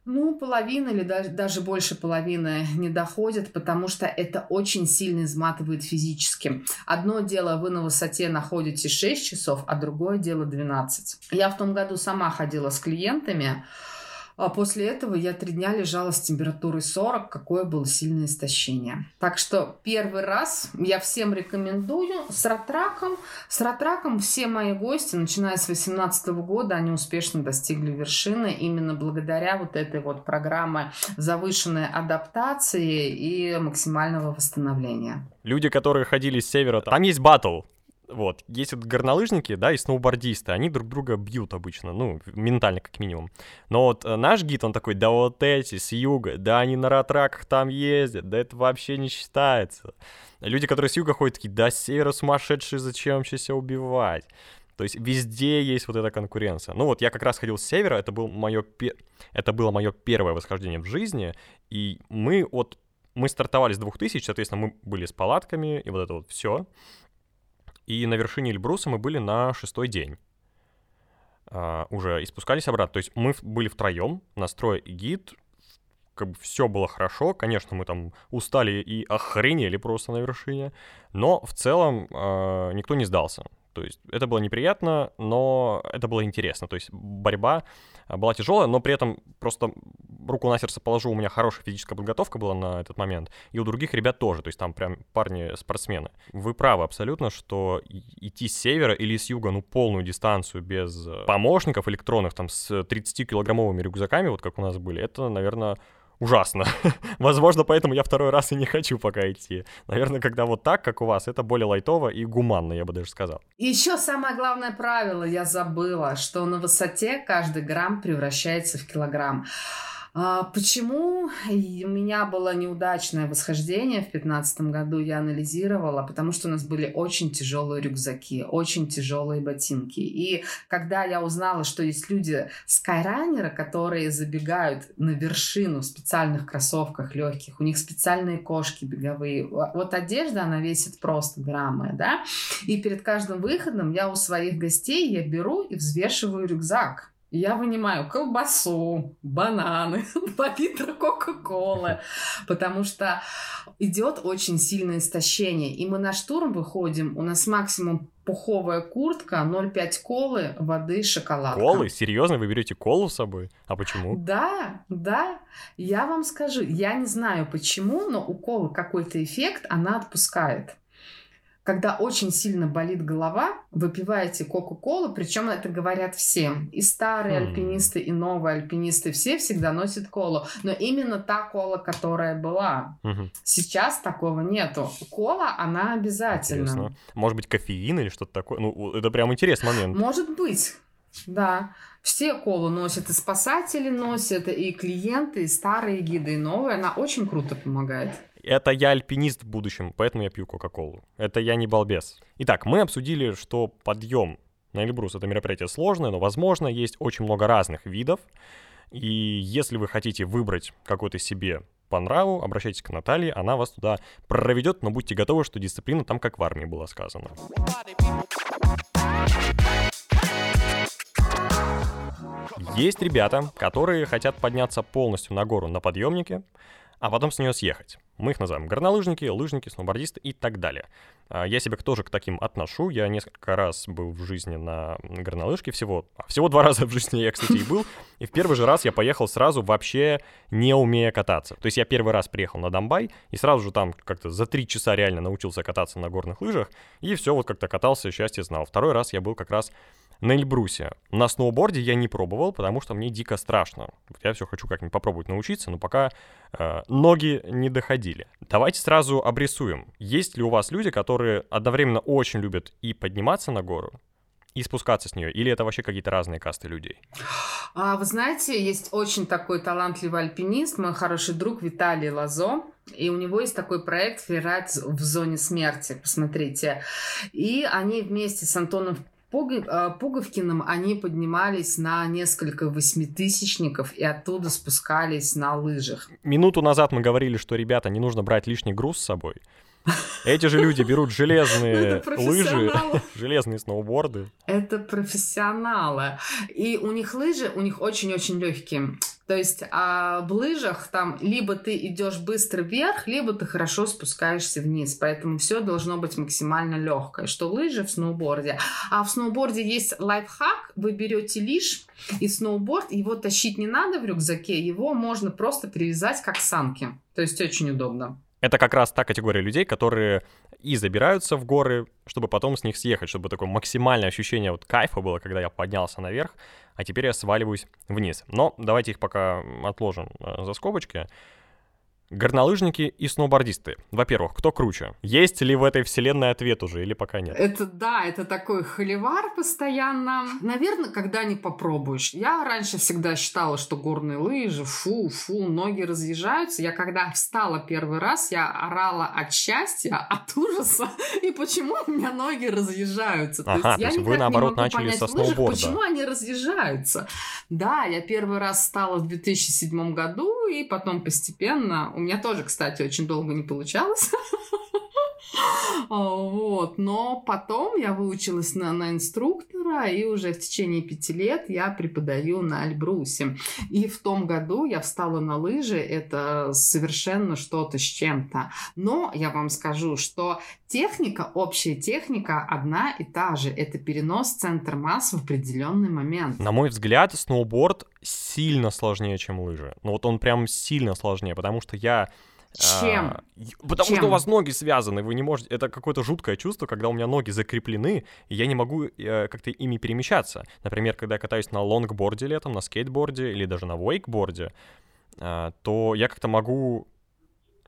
ну, половина или даже, даже больше половины не доходит, потому что это очень сильно изматывает физически. Одно дело, вы на высоте находитесь 6 часов, а другое дело 12. Я в том году сама ходила с клиентами, а после этого я три дня лежала с температурой 40, какое было сильное истощение. Так что первый раз я всем рекомендую с ратраком. С ратраком все мои гости, начиная с 2018 года, они успешно достигли вершины именно благодаря вот этой вот программе завышенной адаптации и максимального восстановления. Люди, которые ходили с севера, там есть батл вот, есть вот горнолыжники, да, и сноубордисты, они друг друга бьют обычно, ну, ментально как минимум. Но вот э, наш гид, он такой, да вот эти с юга, да они на ратраках там ездят, да это вообще не считается. Люди, которые с юга ходят, такие, да с севера сумасшедшие, зачем сейчас себя убивать? То есть везде есть вот эта конкуренция. Ну вот я как раз ходил с севера, это, был моё это было мое первое восхождение в жизни, и мы вот мы стартовали с 2000, соответственно, мы были с палатками, и вот это вот все. И на вершине Эльбруса мы были на шестой день а, уже и спускались обратно. То есть мы были втроем, настрой и гид, как бы все было хорошо. Конечно, мы там устали и охренели просто на вершине, но в целом э, никто не сдался. То есть это было неприятно, но это было интересно. То есть борьба а, была тяжелая, но при этом просто руку на сердце положу, у меня хорошая физическая подготовка была на этот момент, и у других ребят тоже, то есть там прям парни-спортсмены. Вы правы абсолютно, что идти с севера или с юга, ну, полную дистанцию без э, помощников электронных, там, с 30-килограммовыми рюкзаками, вот как у нас были, это, наверное, ужасно. Возможно, поэтому я второй раз и не хочу пока идти. Наверное, когда вот так, как у вас, это более лайтово и гуманно, я бы даже сказал. Еще самое главное правило я забыла, что на высоте каждый грамм превращается в килограмм. А, почему у меня было неудачное восхождение в 2015 году, я анализировала, потому что у нас были очень тяжелые рюкзаки, очень тяжелые ботинки. И когда я узнала, что есть люди скайранеры, которые забегают на вершину в специальных кроссовках легких, у них специальные кошки беговые, вот одежда, она весит просто граммы, да, и перед каждым выходом я у своих гостей я беру и взвешиваю рюкзак я вынимаю колбасу, бананы, пол Кока-Колы, потому что идет очень сильное истощение. И мы на штурм выходим, у нас максимум пуховая куртка, 0,5 колы, воды, шоколад. Колы? Серьезно? Вы берете колу с собой? А почему? Да, да. Я вам скажу, я не знаю почему, но у колы какой-то эффект, она отпускает. Когда очень сильно болит голова, выпиваете Кока-Колу, причем это говорят всем. И старые mm. альпинисты, и новые альпинисты, все всегда носят колу. Но именно та кола, которая была. Mm-hmm. Сейчас такого нету. Кола, она обязательно. Интересно. Может быть, кофеин или что-то такое? Ну, это прям интересный момент. Может быть. Да, все колу носят, и спасатели носят, и клиенты, и старые гиды, и новые. Она очень круто помогает. Это я альпинист в будущем, поэтому я пью Кока-Колу. Это я не балбес. Итак, мы обсудили, что подъем на Эльбрус это мероприятие сложное, но, возможно, есть очень много разных видов. И если вы хотите выбрать какой-то себе по нраву, обращайтесь к Наталье, она вас туда проведет, но будьте готовы, что дисциплина там как в армии была сказано. Есть ребята, которые хотят подняться полностью на гору на подъемнике, а потом с нее съехать. Мы их называем горнолыжники, лыжники, сноубордисты и так далее. А, я себя тоже к таким отношу. Я несколько раз был в жизни на горнолыжке всего. А, всего два раза в жизни я, кстати, и был. И в первый же раз я поехал сразу вообще не умея кататься. То есть я первый раз приехал на Домбай и сразу же там как-то за три часа реально научился кататься на горных лыжах. И все, вот как-то катался, счастье знал. Второй раз я был как раз на Эльбрусе. На сноуборде я не пробовал, потому что мне дико страшно. Я все хочу как-нибудь попробовать научиться, но пока э, ноги не доходили. Давайте сразу обрисуем. Есть ли у вас люди, которые одновременно очень любят и подниматься на гору, и спускаться с нее? Или это вообще какие-то разные касты людей? А, вы знаете, есть очень такой талантливый альпинист, мой хороший друг Виталий Лазо. И у него есть такой проект «Фрирайд в зоне смерти». Посмотрите. И они вместе с Антоном Пуговкиным они поднимались на несколько восьмитысячников и оттуда спускались на лыжах. Минуту назад мы говорили, что, ребята, не нужно брать лишний груз с собой. Эти же люди берут железные лыжи, железные сноуборды. Это профессионалы. И у них лыжи, у них очень-очень легкие. То есть а в лыжах там либо ты идешь быстро вверх, либо ты хорошо спускаешься вниз. Поэтому все должно быть максимально легкое. Что лыжи в сноуборде. А в сноуборде есть лайфхак. Вы берете лишь и сноуборд, его тащить не надо в рюкзаке, его можно просто привязать как санки. То есть очень удобно. Это как раз та категория людей, которые и забираются в горы, чтобы потом с них съехать, чтобы такое максимальное ощущение вот кайфа было, когда я поднялся наверх, а теперь я сваливаюсь вниз. Но давайте их пока отложим э, за скобочки. Горнолыжники и сноубордисты. Во-первых, кто круче? Есть ли в этой вселенной ответ уже или пока нет? Это да, это такой холивар постоянно. Наверное, когда не попробуешь. Я раньше всегда считала, что горные лыжи, фу, фу, ноги разъезжаются. Я когда встала первый раз, я орала от счастья, от ужаса, и почему у меня ноги разъезжаются. Ага, то есть, я то есть вы наоборот начали со сноуборда. Лыжах, почему они разъезжаются. Да, я первый раз стала в 2007 году, и потом постепенно у меня тоже, кстати, очень долго не получалось. Вот. Но потом я выучилась на, на инструктора, и уже в течение пяти лет я преподаю на Альбрусе. И в том году я встала на лыжи, это совершенно что-то с чем-то. Но я вам скажу, что техника, общая техника одна и та же. Это перенос центра масс в определенный момент. На мой взгляд, сноуборд сильно сложнее, чем лыжи. Ну вот он прям сильно сложнее, потому что я чем? А, потому Чем? что у вас ноги связаны, вы не можете... Это какое-то жуткое чувство, когда у меня ноги закреплены, и я не могу э, как-то ими перемещаться. Например, когда я катаюсь на лонгборде летом, на скейтборде или даже на вейкборде, э, то я как-то могу...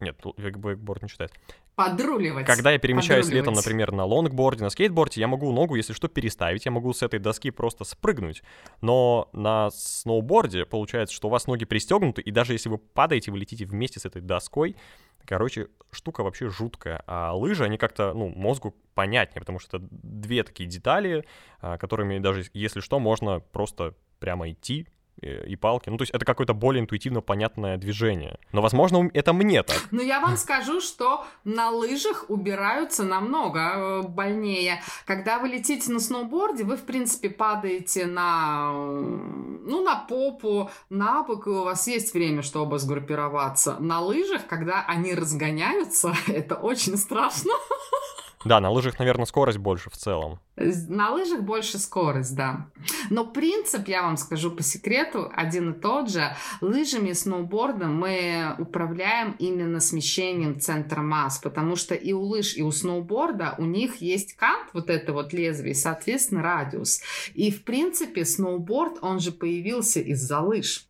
Нет, вейкборд не считает. Подруливать. Когда я перемещаюсь летом, например, на лонгборде, на скейтборде, я могу ногу, если что, переставить, я могу с этой доски просто спрыгнуть. Но на сноуборде получается, что у вас ноги пристегнуты, и даже если вы падаете, вы летите вместе с этой доской, Короче, штука вообще жуткая. А лыжи, они как-то, ну, мозгу понятнее, потому что это две такие детали, а, которыми даже, если что, можно просто прямо идти, и палки. Ну, то есть это какое-то более интуитивно понятное движение. Но, возможно, это мне так. Ну, я вам скажу, что на лыжах убираются намного э, больнее. Когда вы летите на сноуборде, вы, в принципе, падаете на, ну, на попу, на бок, и у вас есть время, чтобы сгруппироваться. На лыжах, когда они разгоняются, это очень страшно. Да, на лыжах, наверное, скорость больше в целом. На лыжах больше скорость, да. Но принцип, я вам скажу по секрету, один и тот же. Лыжами и сноубордом мы управляем именно смещением центра масс, потому что и у лыж, и у сноуборда у них есть кант, вот это вот лезвие, соответственно, радиус. И, в принципе, сноуборд, он же появился из-за лыж.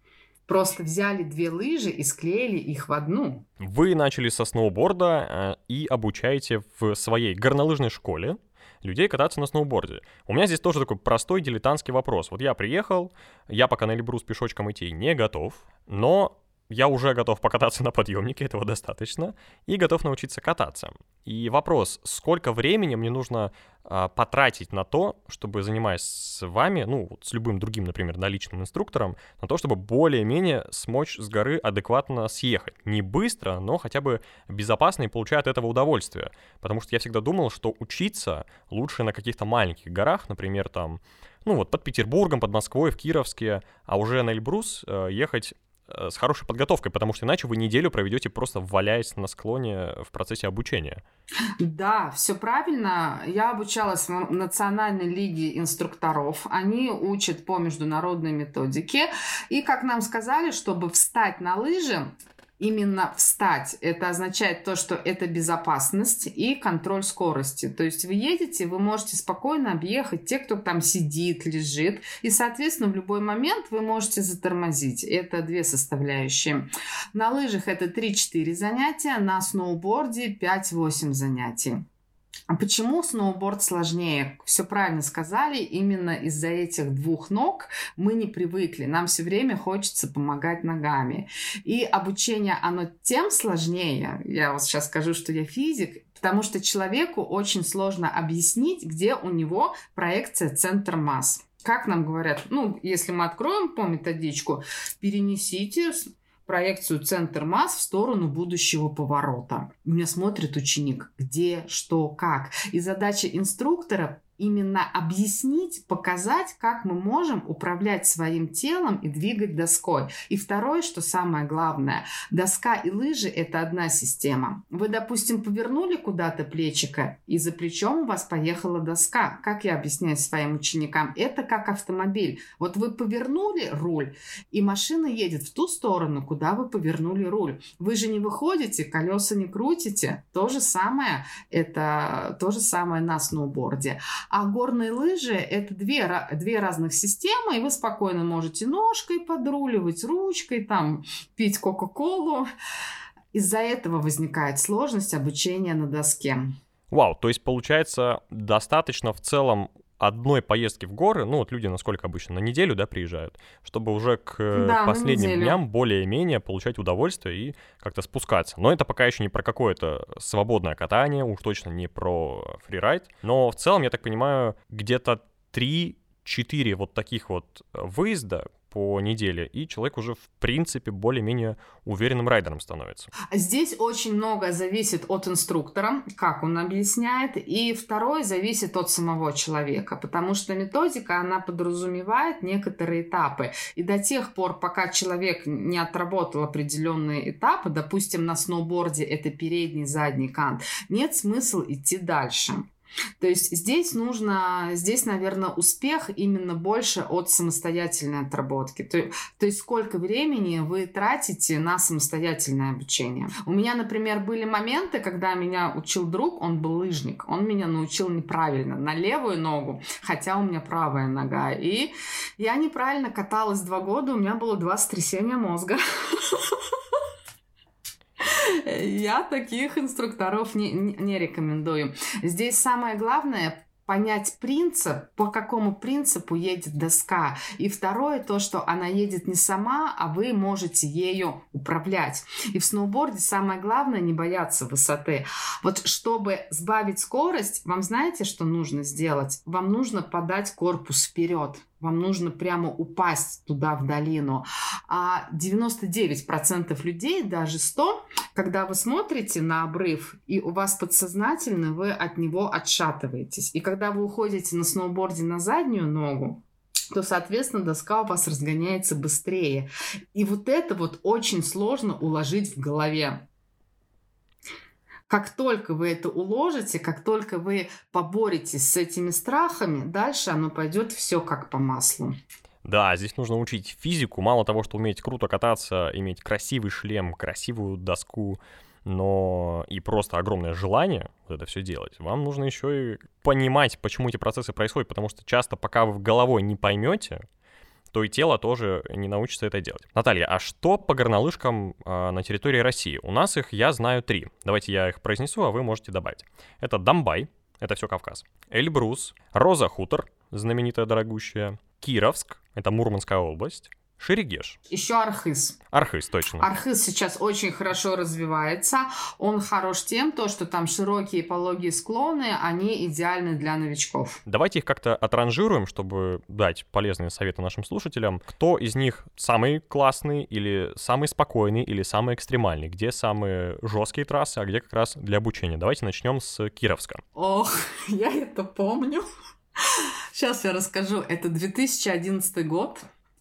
Просто взяли две лыжи и склеили их в одну. Вы начали со сноуборда э, и обучаете в своей горнолыжной школе людей кататься на сноуборде. У меня здесь тоже такой простой дилетантский вопрос. Вот я приехал, я пока на Эльбрус пешочком идти не готов, но я уже готов покататься на подъемнике, этого достаточно, и готов научиться кататься. И вопрос, сколько времени мне нужно а, потратить на то, чтобы, занимаясь с вами, ну, вот с любым другим, например, наличным инструктором, на то, чтобы более-менее смочь с горы адекватно съехать. Не быстро, но хотя бы безопасно и получая от этого удовольствие. Потому что я всегда думал, что учиться лучше на каких-то маленьких горах, например, там, ну вот под Петербургом, под Москвой, в Кировске, а уже на Эльбрус э, ехать с хорошей подготовкой, потому что иначе вы неделю проведете просто валяясь на склоне в процессе обучения. Да, все правильно. Я обучалась в Национальной лиге инструкторов. Они учат по международной методике. И, как нам сказали, чтобы встать на лыжи, именно встать. Это означает то, что это безопасность и контроль скорости. То есть вы едете, вы можете спокойно объехать те, кто там сидит, лежит, и, соответственно, в любой момент вы можете затормозить. Это две составляющие. На лыжах это 3-4 занятия, на сноуборде 5-8 занятий. А почему сноуборд сложнее? Все правильно сказали, именно из-за этих двух ног мы не привыкли. Нам все время хочется помогать ногами. И обучение, оно тем сложнее. Я вот сейчас скажу, что я физик, потому что человеку очень сложно объяснить, где у него проекция центр масс как нам говорят, ну, если мы откроем по методичку, перенесите проекцию центр масс в сторону будущего поворота. У меня смотрит ученик, где, что, как. И задача инструктора именно объяснить, показать, как мы можем управлять своим телом и двигать доской. И второе, что самое главное, доска и лыжи – это одна система. Вы, допустим, повернули куда-то плечико, и за плечом у вас поехала доска. Как я объясняю своим ученикам? Это как автомобиль. Вот вы повернули руль, и машина едет в ту сторону, куда вы повернули руль. Вы же не выходите, колеса не крутите. То же самое, это то же самое на сноуборде. А горные лыжи — это две, две разных системы, и вы спокойно можете ножкой подруливать, ручкой, там, пить Кока-Колу. Из-за этого возникает сложность обучения на доске. Вау, то есть получается достаточно в целом одной поездки в горы, ну вот люди насколько обычно, на неделю, да, приезжают, чтобы уже к да, последним дням более-менее получать удовольствие и как-то спускаться. Но это пока еще не про какое-то свободное катание, уж точно не про фрирайд. Но в целом, я так понимаю, где-то 3-4 вот таких вот выезда, по неделе, и человек уже, в принципе, более-менее уверенным райдером становится. Здесь очень много зависит от инструктора, как он объясняет, и второе зависит от самого человека, потому что методика, она подразумевает некоторые этапы, и до тех пор, пока человек не отработал определенные этапы, допустим, на сноуборде это передний, задний кант, нет смысла идти дальше. То есть здесь нужно, здесь, наверное, успех именно больше от самостоятельной отработки. То, то есть сколько времени вы тратите на самостоятельное обучение. У меня, например, были моменты, когда меня учил друг, он был лыжник, он меня научил неправильно, на левую ногу, хотя у меня правая нога. И я неправильно каталась два года, у меня было два сотрясения мозга. Я таких инструкторов не, не рекомендую. Здесь самое главное понять принцип, по какому принципу едет доска. И второе, то, что она едет не сама, а вы можете ею управлять. И в сноуборде самое главное не бояться высоты. Вот чтобы сбавить скорость, вам знаете, что нужно сделать? Вам нужно подать корпус вперед. Вам нужно прямо упасть туда, в долину. А 99% людей, даже 100, когда вы смотрите на обрыв, и у вас подсознательно вы от него отшатываетесь. И когда вы уходите на сноуборде на заднюю ногу, то, соответственно, доска у вас разгоняется быстрее. И вот это вот очень сложно уложить в голове. Как только вы это уложите, как только вы поборетесь с этими страхами, дальше оно пойдет все как по маслу. Да, здесь нужно учить физику. Мало того, что уметь круто кататься, иметь красивый шлем, красивую доску, но и просто огромное желание вот это все делать, вам нужно еще и понимать, почему эти процессы происходят, потому что часто, пока вы головой не поймете, то и тело тоже не научится это делать. Наталья, а что по горнолыжкам э, на территории России? У нас их, я знаю, три. Давайте я их произнесу, а вы можете добавить. Это Домбай, это все Кавказ. Эльбрус, Роза Хутор, знаменитая дорогущая, Кировск, это Мурманская область, Шерегеш. Еще Архыз. Архыз, точно. Архыз сейчас очень хорошо развивается. Он хорош тем, то, что там широкие пологие склоны, они идеальны для новичков. Давайте их как-то отранжируем, чтобы дать полезные советы нашим слушателям. Кто из них самый классный или самый спокойный или самый экстремальный? Где самые жесткие трассы, а где как раз для обучения? Давайте начнем с Кировска. Ох, я это помню. Сейчас я расскажу. Это 2011 год.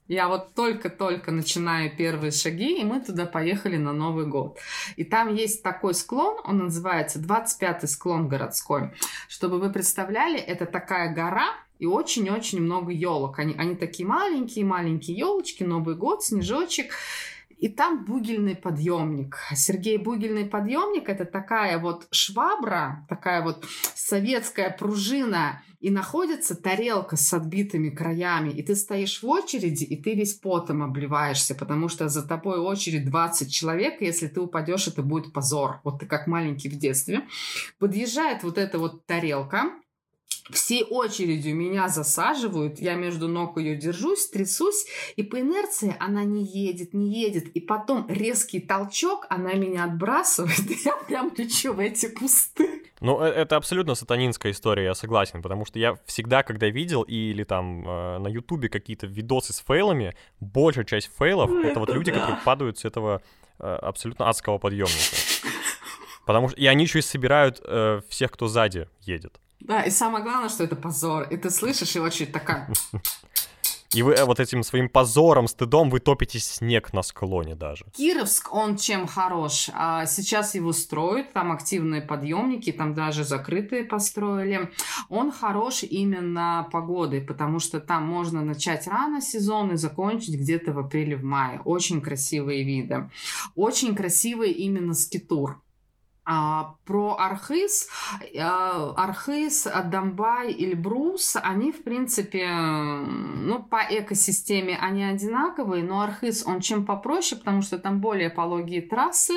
Я вот только-только начинаю первые шаги, и мы туда поехали на Новый год. И там есть такой склон, он называется 25-й склон городской. Чтобы вы представляли, это такая гора, и очень-очень много елок. Они, они такие маленькие-маленькие елочки, Новый год, снежочек. И там бугельный подъемник. Сергей бугельный подъемник это такая вот швабра, такая вот советская пружина, и находится тарелка с отбитыми краями, и ты стоишь в очереди, и ты весь потом обливаешься, потому что за тобой очередь 20 человек, и если ты упадешь, это будет позор. Вот ты как маленький в детстве. Подъезжает вот эта вот тарелка, все очередью меня засаживают, я между ног ее держусь, трясусь, и по инерции она не едет, не едет. И потом резкий толчок, она меня отбрасывает, и я прям лечу в эти кусты. Ну, э, это абсолютно сатанинская история, я согласен, потому что я всегда, когда видел или там э, на Ютубе какие-то видосы с фейлами, большая часть фейлов — это вот люди, которые падают с этого э, абсолютно адского подъемника. Потому что и они еще и собирают э, всех, кто сзади едет. Да, и самое главное, что это позор. И ты слышишь, и очередь такая... И вы э, вот этим своим позором, стыдом вы топите снег на склоне даже. Кировск, он чем хорош? А сейчас его строят, там активные подъемники, там даже закрытые построили. Он хорош именно погодой, потому что там можно начать рано сезон и закончить где-то в апреле, в мае. Очень красивые виды. Очень красивый именно скитур. А, про Архыз, а, Архыз, Адамбай, Эльбрус, они, в принципе, ну, по экосистеме они одинаковые, но Архыз, он чем попроще, потому что там более пологие трассы.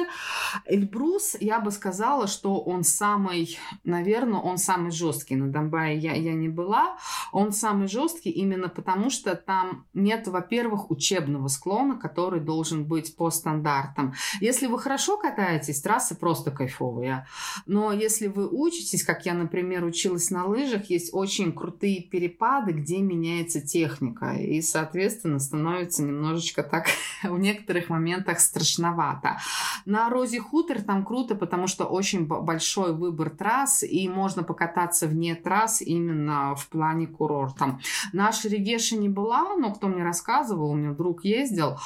Эльбрус, я бы сказала, что он самый, наверное, он самый жесткий. На Дамбае я, я не была. Он самый жесткий именно потому, что там нет, во-первых, учебного склона, который должен быть по стандартам. Если вы хорошо катаетесь, трассы просто кайфовые кайфовые. Но если вы учитесь, как я, например, училась на лыжах, есть очень крутые перепады, где меняется техника. И, соответственно, становится немножечко так в некоторых моментах страшновато. На Розе Хутор там круто, потому что очень большой выбор трасс, и можно покататься вне трасс именно в плане курорта. На Шерегеше не была, но кто мне рассказывал, у меня друг ездил,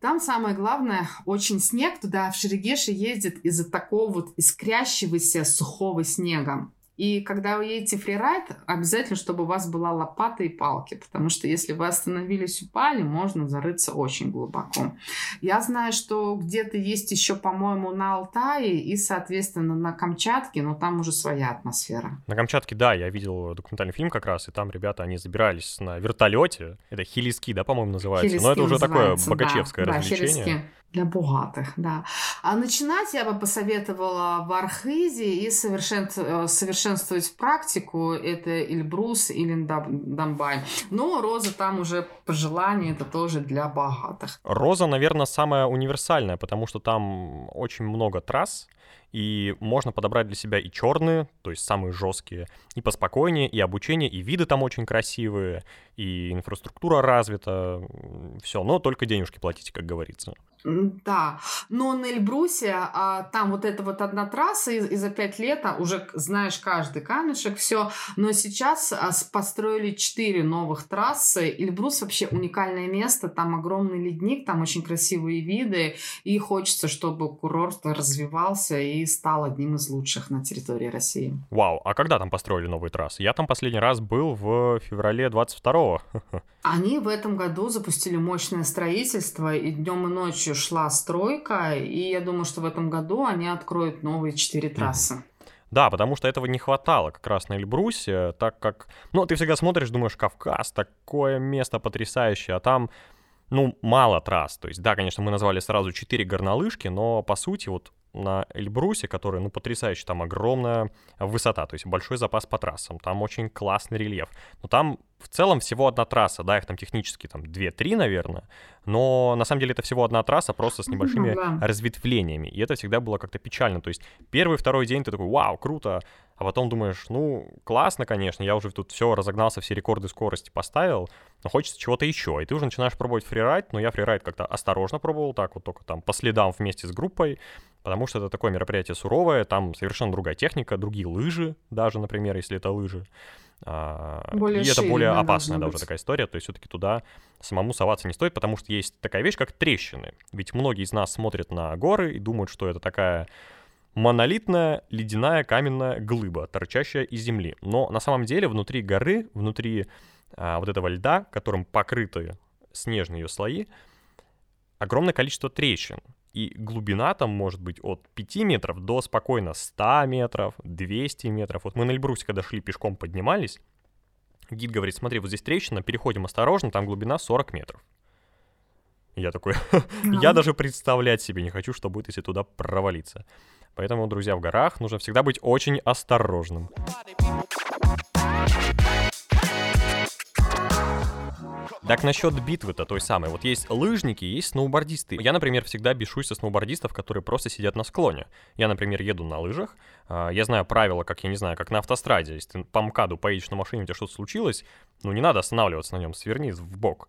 там самое главное, очень снег туда в Шерегеше ездит из-за такого вот искрящегося сухого снега. И когда вы едете фрирайд, обязательно, чтобы у вас была лопата и палки, потому что если вы остановились, упали, можно зарыться очень глубоко. Я знаю, что где-то есть еще, по-моему, на Алтае и, соответственно, на Камчатке, но там уже своя атмосфера. На Камчатке, да, я видел документальный фильм как раз, и там ребята, они забирались на вертолете, это хилиски, да, по-моему, называется, хилиски но это уже такое богачевское да, развлечение. Да, для богатых, да. А начинать я бы посоветовала в Архизе и. Э, совершенствовать практику. Это Эльбрус или Дамбай. Но Роза там уже по желанию, это тоже для богатых. Роза, наверное, самая универсальная, потому что там очень много трасс, и можно подобрать для себя и черные, то есть самые жесткие, и поспокойнее, и обучение, и виды там очень красивые, и инфраструктура развита, все, но только денежки платите, как говорится. Да, но на Эльбрусе а, там вот эта вот одна трасса, и, и за пять лет а, уже знаешь каждый камешек, все. Но сейчас а, построили четыре новых трассы. Эльбрус вообще уникальное место, там огромный ледник, там очень красивые виды, и хочется, чтобы курорт развивался и стал одним из лучших на территории России. Вау, а когда там построили новые трассы? Я там последний раз был в феврале 22-го. Они в этом году запустили мощное строительство, и днем и ночью шла стройка, и я думаю, что в этом году они откроют новые четыре трассы. Да, потому что этого не хватало как раз на Эльбрусе, так как, ну, ты всегда смотришь, думаешь, Кавказ, такое место потрясающее, а там, ну, мало трасс. То есть, да, конечно, мы назвали сразу четыре горнолыжки, но, по сути, вот на Эльбрусе, который, ну, потрясающий, там огромная высота, то есть большой запас по трассам, там очень классный рельеф. Но там в целом всего одна трасса, да, их там технически там 2-3, наверное, но на самом деле это всего одна трасса, просто с небольшими mm-hmm. разветвлениями, и это всегда было как-то печально, то есть первый, второй день ты такой, вау, круто, а потом думаешь, ну, классно, конечно, я уже тут все разогнался, все рекорды скорости поставил, но хочется чего-то еще, и ты уже начинаешь пробовать фрирайд, но я фрирайд как-то осторожно пробовал, так вот только там по следам вместе с группой, потому что это такое мероприятие суровое, там совершенно другая техника, другие лыжи даже, например, если это лыжи, а, более и это более опасная, да, уже такая история. То есть все-таки туда самому соваться не стоит, потому что есть такая вещь, как трещины. Ведь многие из нас смотрят на горы и думают, что это такая монолитная ледяная каменная глыба, торчащая из земли. Но на самом деле внутри горы, внутри а, вот этого льда, которым покрыты снежные ее слои, огромное количество трещин и глубина там может быть от 5 метров до спокойно 100 метров, 200 метров. Вот мы на Эльбрусе, когда шли пешком, поднимались, гид говорит, смотри, вот здесь трещина, переходим осторожно, там глубина 40 метров. Я такой, я даже представлять себе не хочу, что будет, если туда провалиться. Поэтому, друзья, в горах нужно всегда быть очень осторожным. Так насчет битвы-то той самой. Вот есть лыжники, есть сноубордисты. Я, например, всегда бешусь со сноубордистов, которые просто сидят на склоне. Я, например, еду на лыжах. А, я знаю правила, как, я не знаю, как на автостраде. Если ты по МКАДу поедешь на машине, у тебя что-то случилось, ну не надо останавливаться на нем, сверни в бок.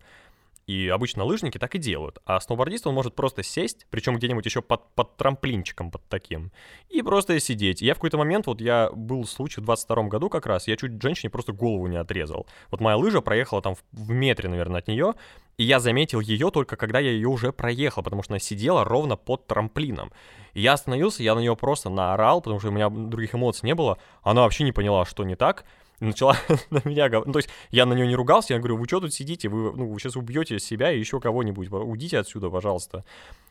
И обычно лыжники так и делают. А сноубордист, он может просто сесть, причем где-нибудь еще под, под трамплинчиком, под таким, и просто сидеть. И я в какой-то момент, вот я был случай в 22 году как раз, я чуть женщине просто голову не отрезал. Вот моя лыжа проехала там в, в метре, наверное, от нее, и я заметил ее только когда я ее уже проехал, потому что она сидела ровно под трамплином. И я остановился, я на нее просто наорал, потому что у меня других эмоций не было. Она вообще не поняла, что не так начала на меня говорить. Ну, то есть я на нее не ругался, я говорю, вы что тут сидите, вы, ну, вы сейчас убьете себя и еще кого-нибудь, уйдите отсюда, пожалуйста.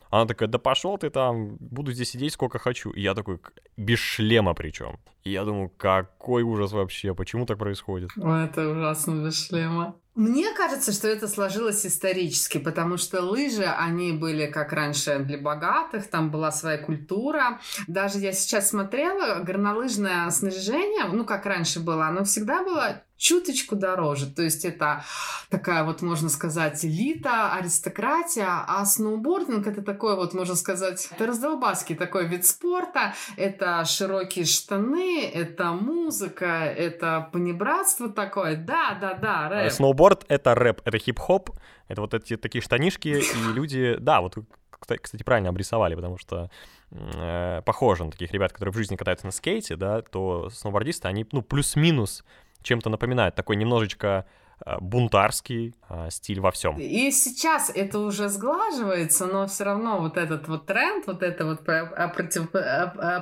Она такая, да пошел ты там, буду здесь сидеть сколько хочу. И я такой, без шлема причем. И я думаю, какой ужас вообще, почему так происходит? Это ужасно без шлема. Мне кажется, что это сложилось исторически, потому что лыжи, они были как раньше для богатых, там была своя культура. Даже я сейчас смотрела, горнолыжное снаряжение, ну, как раньше было, оно всегда было чуточку дороже. То есть это такая вот, можно сказать, элита, аристократия, а сноубординг это такой вот, можно сказать, это раздолбаский такой вид спорта, это широкие штаны, это музыка, это понебратство такое. Да, да, да, рэп. Сноуборд — это рэп, это хип-хоп, это вот эти такие штанишки, и люди, да, вот кстати, правильно обрисовали, потому что э, похоже на таких ребят, которые в жизни катаются на скейте, да, то сноубордисты, они, ну, плюс-минус чем-то напоминает. Такой немножечко э, бунтарский э, стиль во всем. И сейчас это уже сглаживается, но все равно вот этот вот тренд, вот это вот против,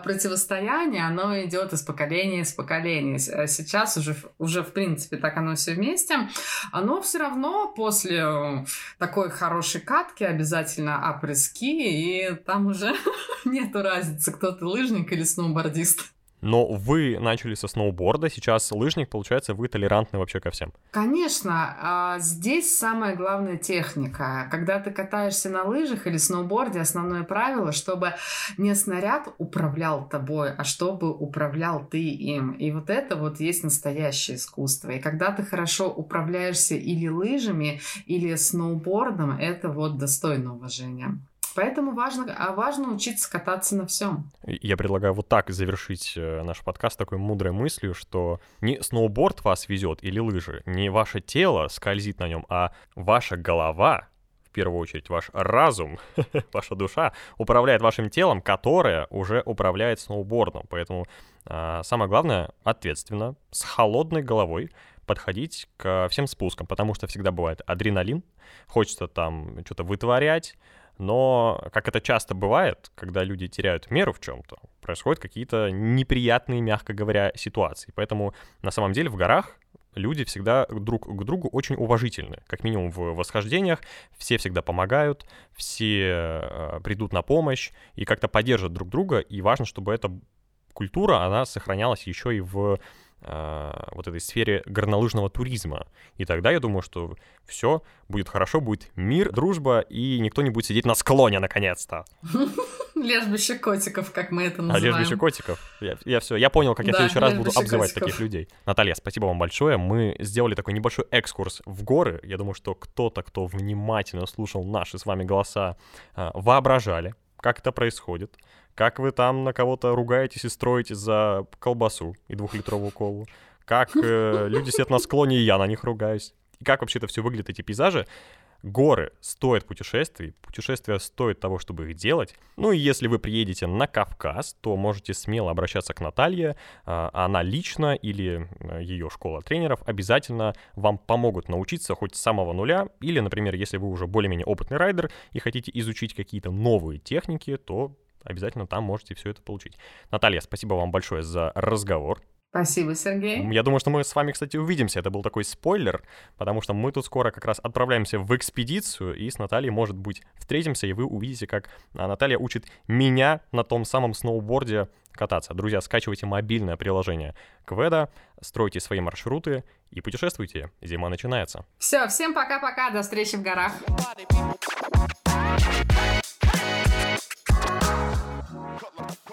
противостояние, оно идет из поколения в поколение. А сейчас уже, уже в принципе так оно все вместе. Оно все равно после э, такой хорошей катки обязательно опрыски, и там уже нету разницы, кто ты лыжник или сноубордист. Но вы начали со сноуборда, сейчас лыжник, получается, вы толерантны вообще ко всем. Конечно, а здесь самая главная техника. Когда ты катаешься на лыжах или сноуборде, основное правило, чтобы не снаряд управлял тобой, а чтобы управлял ты им. И вот это вот есть настоящее искусство. И когда ты хорошо управляешься или лыжами, или сноубордом, это вот достойно уважения. Поэтому важно, а важно учиться кататься на всем. Я предлагаю вот так завершить э, наш подкаст такой мудрой мыслью, что не сноуборд вас везет или лыжи, не ваше тело скользит на нем, а ваша голова первую очередь ваш разум, ваша душа управляет вашим телом, которое уже управляет сноубордом. Поэтому а, самое главное — ответственно, с холодной головой подходить к всем спускам, потому что всегда бывает адреналин, хочется там что-то вытворять, но, как это часто бывает, когда люди теряют меру в чем-то, происходят какие-то неприятные, мягко говоря, ситуации. Поэтому на самом деле в горах люди всегда друг к другу очень уважительны. Как минимум в восхождениях все всегда помогают, все э, придут на помощь и как-то поддержат друг друга. И важно, чтобы эта культура, она сохранялась еще и в вот этой сфере горнолыжного туризма. И тогда я думаю, что все будет хорошо, будет мир, дружба, и никто не будет сидеть на склоне наконец-то. Лежбище котиков, как мы это называем. А лежбище котиков. Я, я все, я понял, как да, я в следующий раз буду обзывать котиков. таких людей. Наталья, спасибо вам большое. Мы сделали такой небольшой экскурс в горы. Я думаю, что кто-то, кто внимательно слушал наши с вами голоса, а, воображали, как это происходит как вы там на кого-то ругаетесь и строите за колбасу и двухлитровую колу, как э, люди сидят на склоне, и я на них ругаюсь, и как вообще это все выглядит, эти пейзажи. Горы стоят путешествий, путешествия стоят того, чтобы их делать. Ну и если вы приедете на Кавказ, то можете смело обращаться к Наталье. А, она лично или э, ее школа тренеров обязательно вам помогут научиться хоть с самого нуля. Или, например, если вы уже более-менее опытный райдер и хотите изучить какие-то новые техники, то обязательно там можете все это получить. Наталья, спасибо вам большое за разговор. Спасибо, Сергей. Я думаю, что мы с вами, кстати, увидимся. Это был такой спойлер, потому что мы тут скоро как раз отправляемся в экспедицию, и с Натальей, может быть, встретимся, и вы увидите, как Наталья учит меня на том самом сноуборде кататься. Друзья, скачивайте мобильное приложение Кведа, стройте свои маршруты и путешествуйте. Зима начинается. Все, всем пока-пока, до встречи в горах. Cut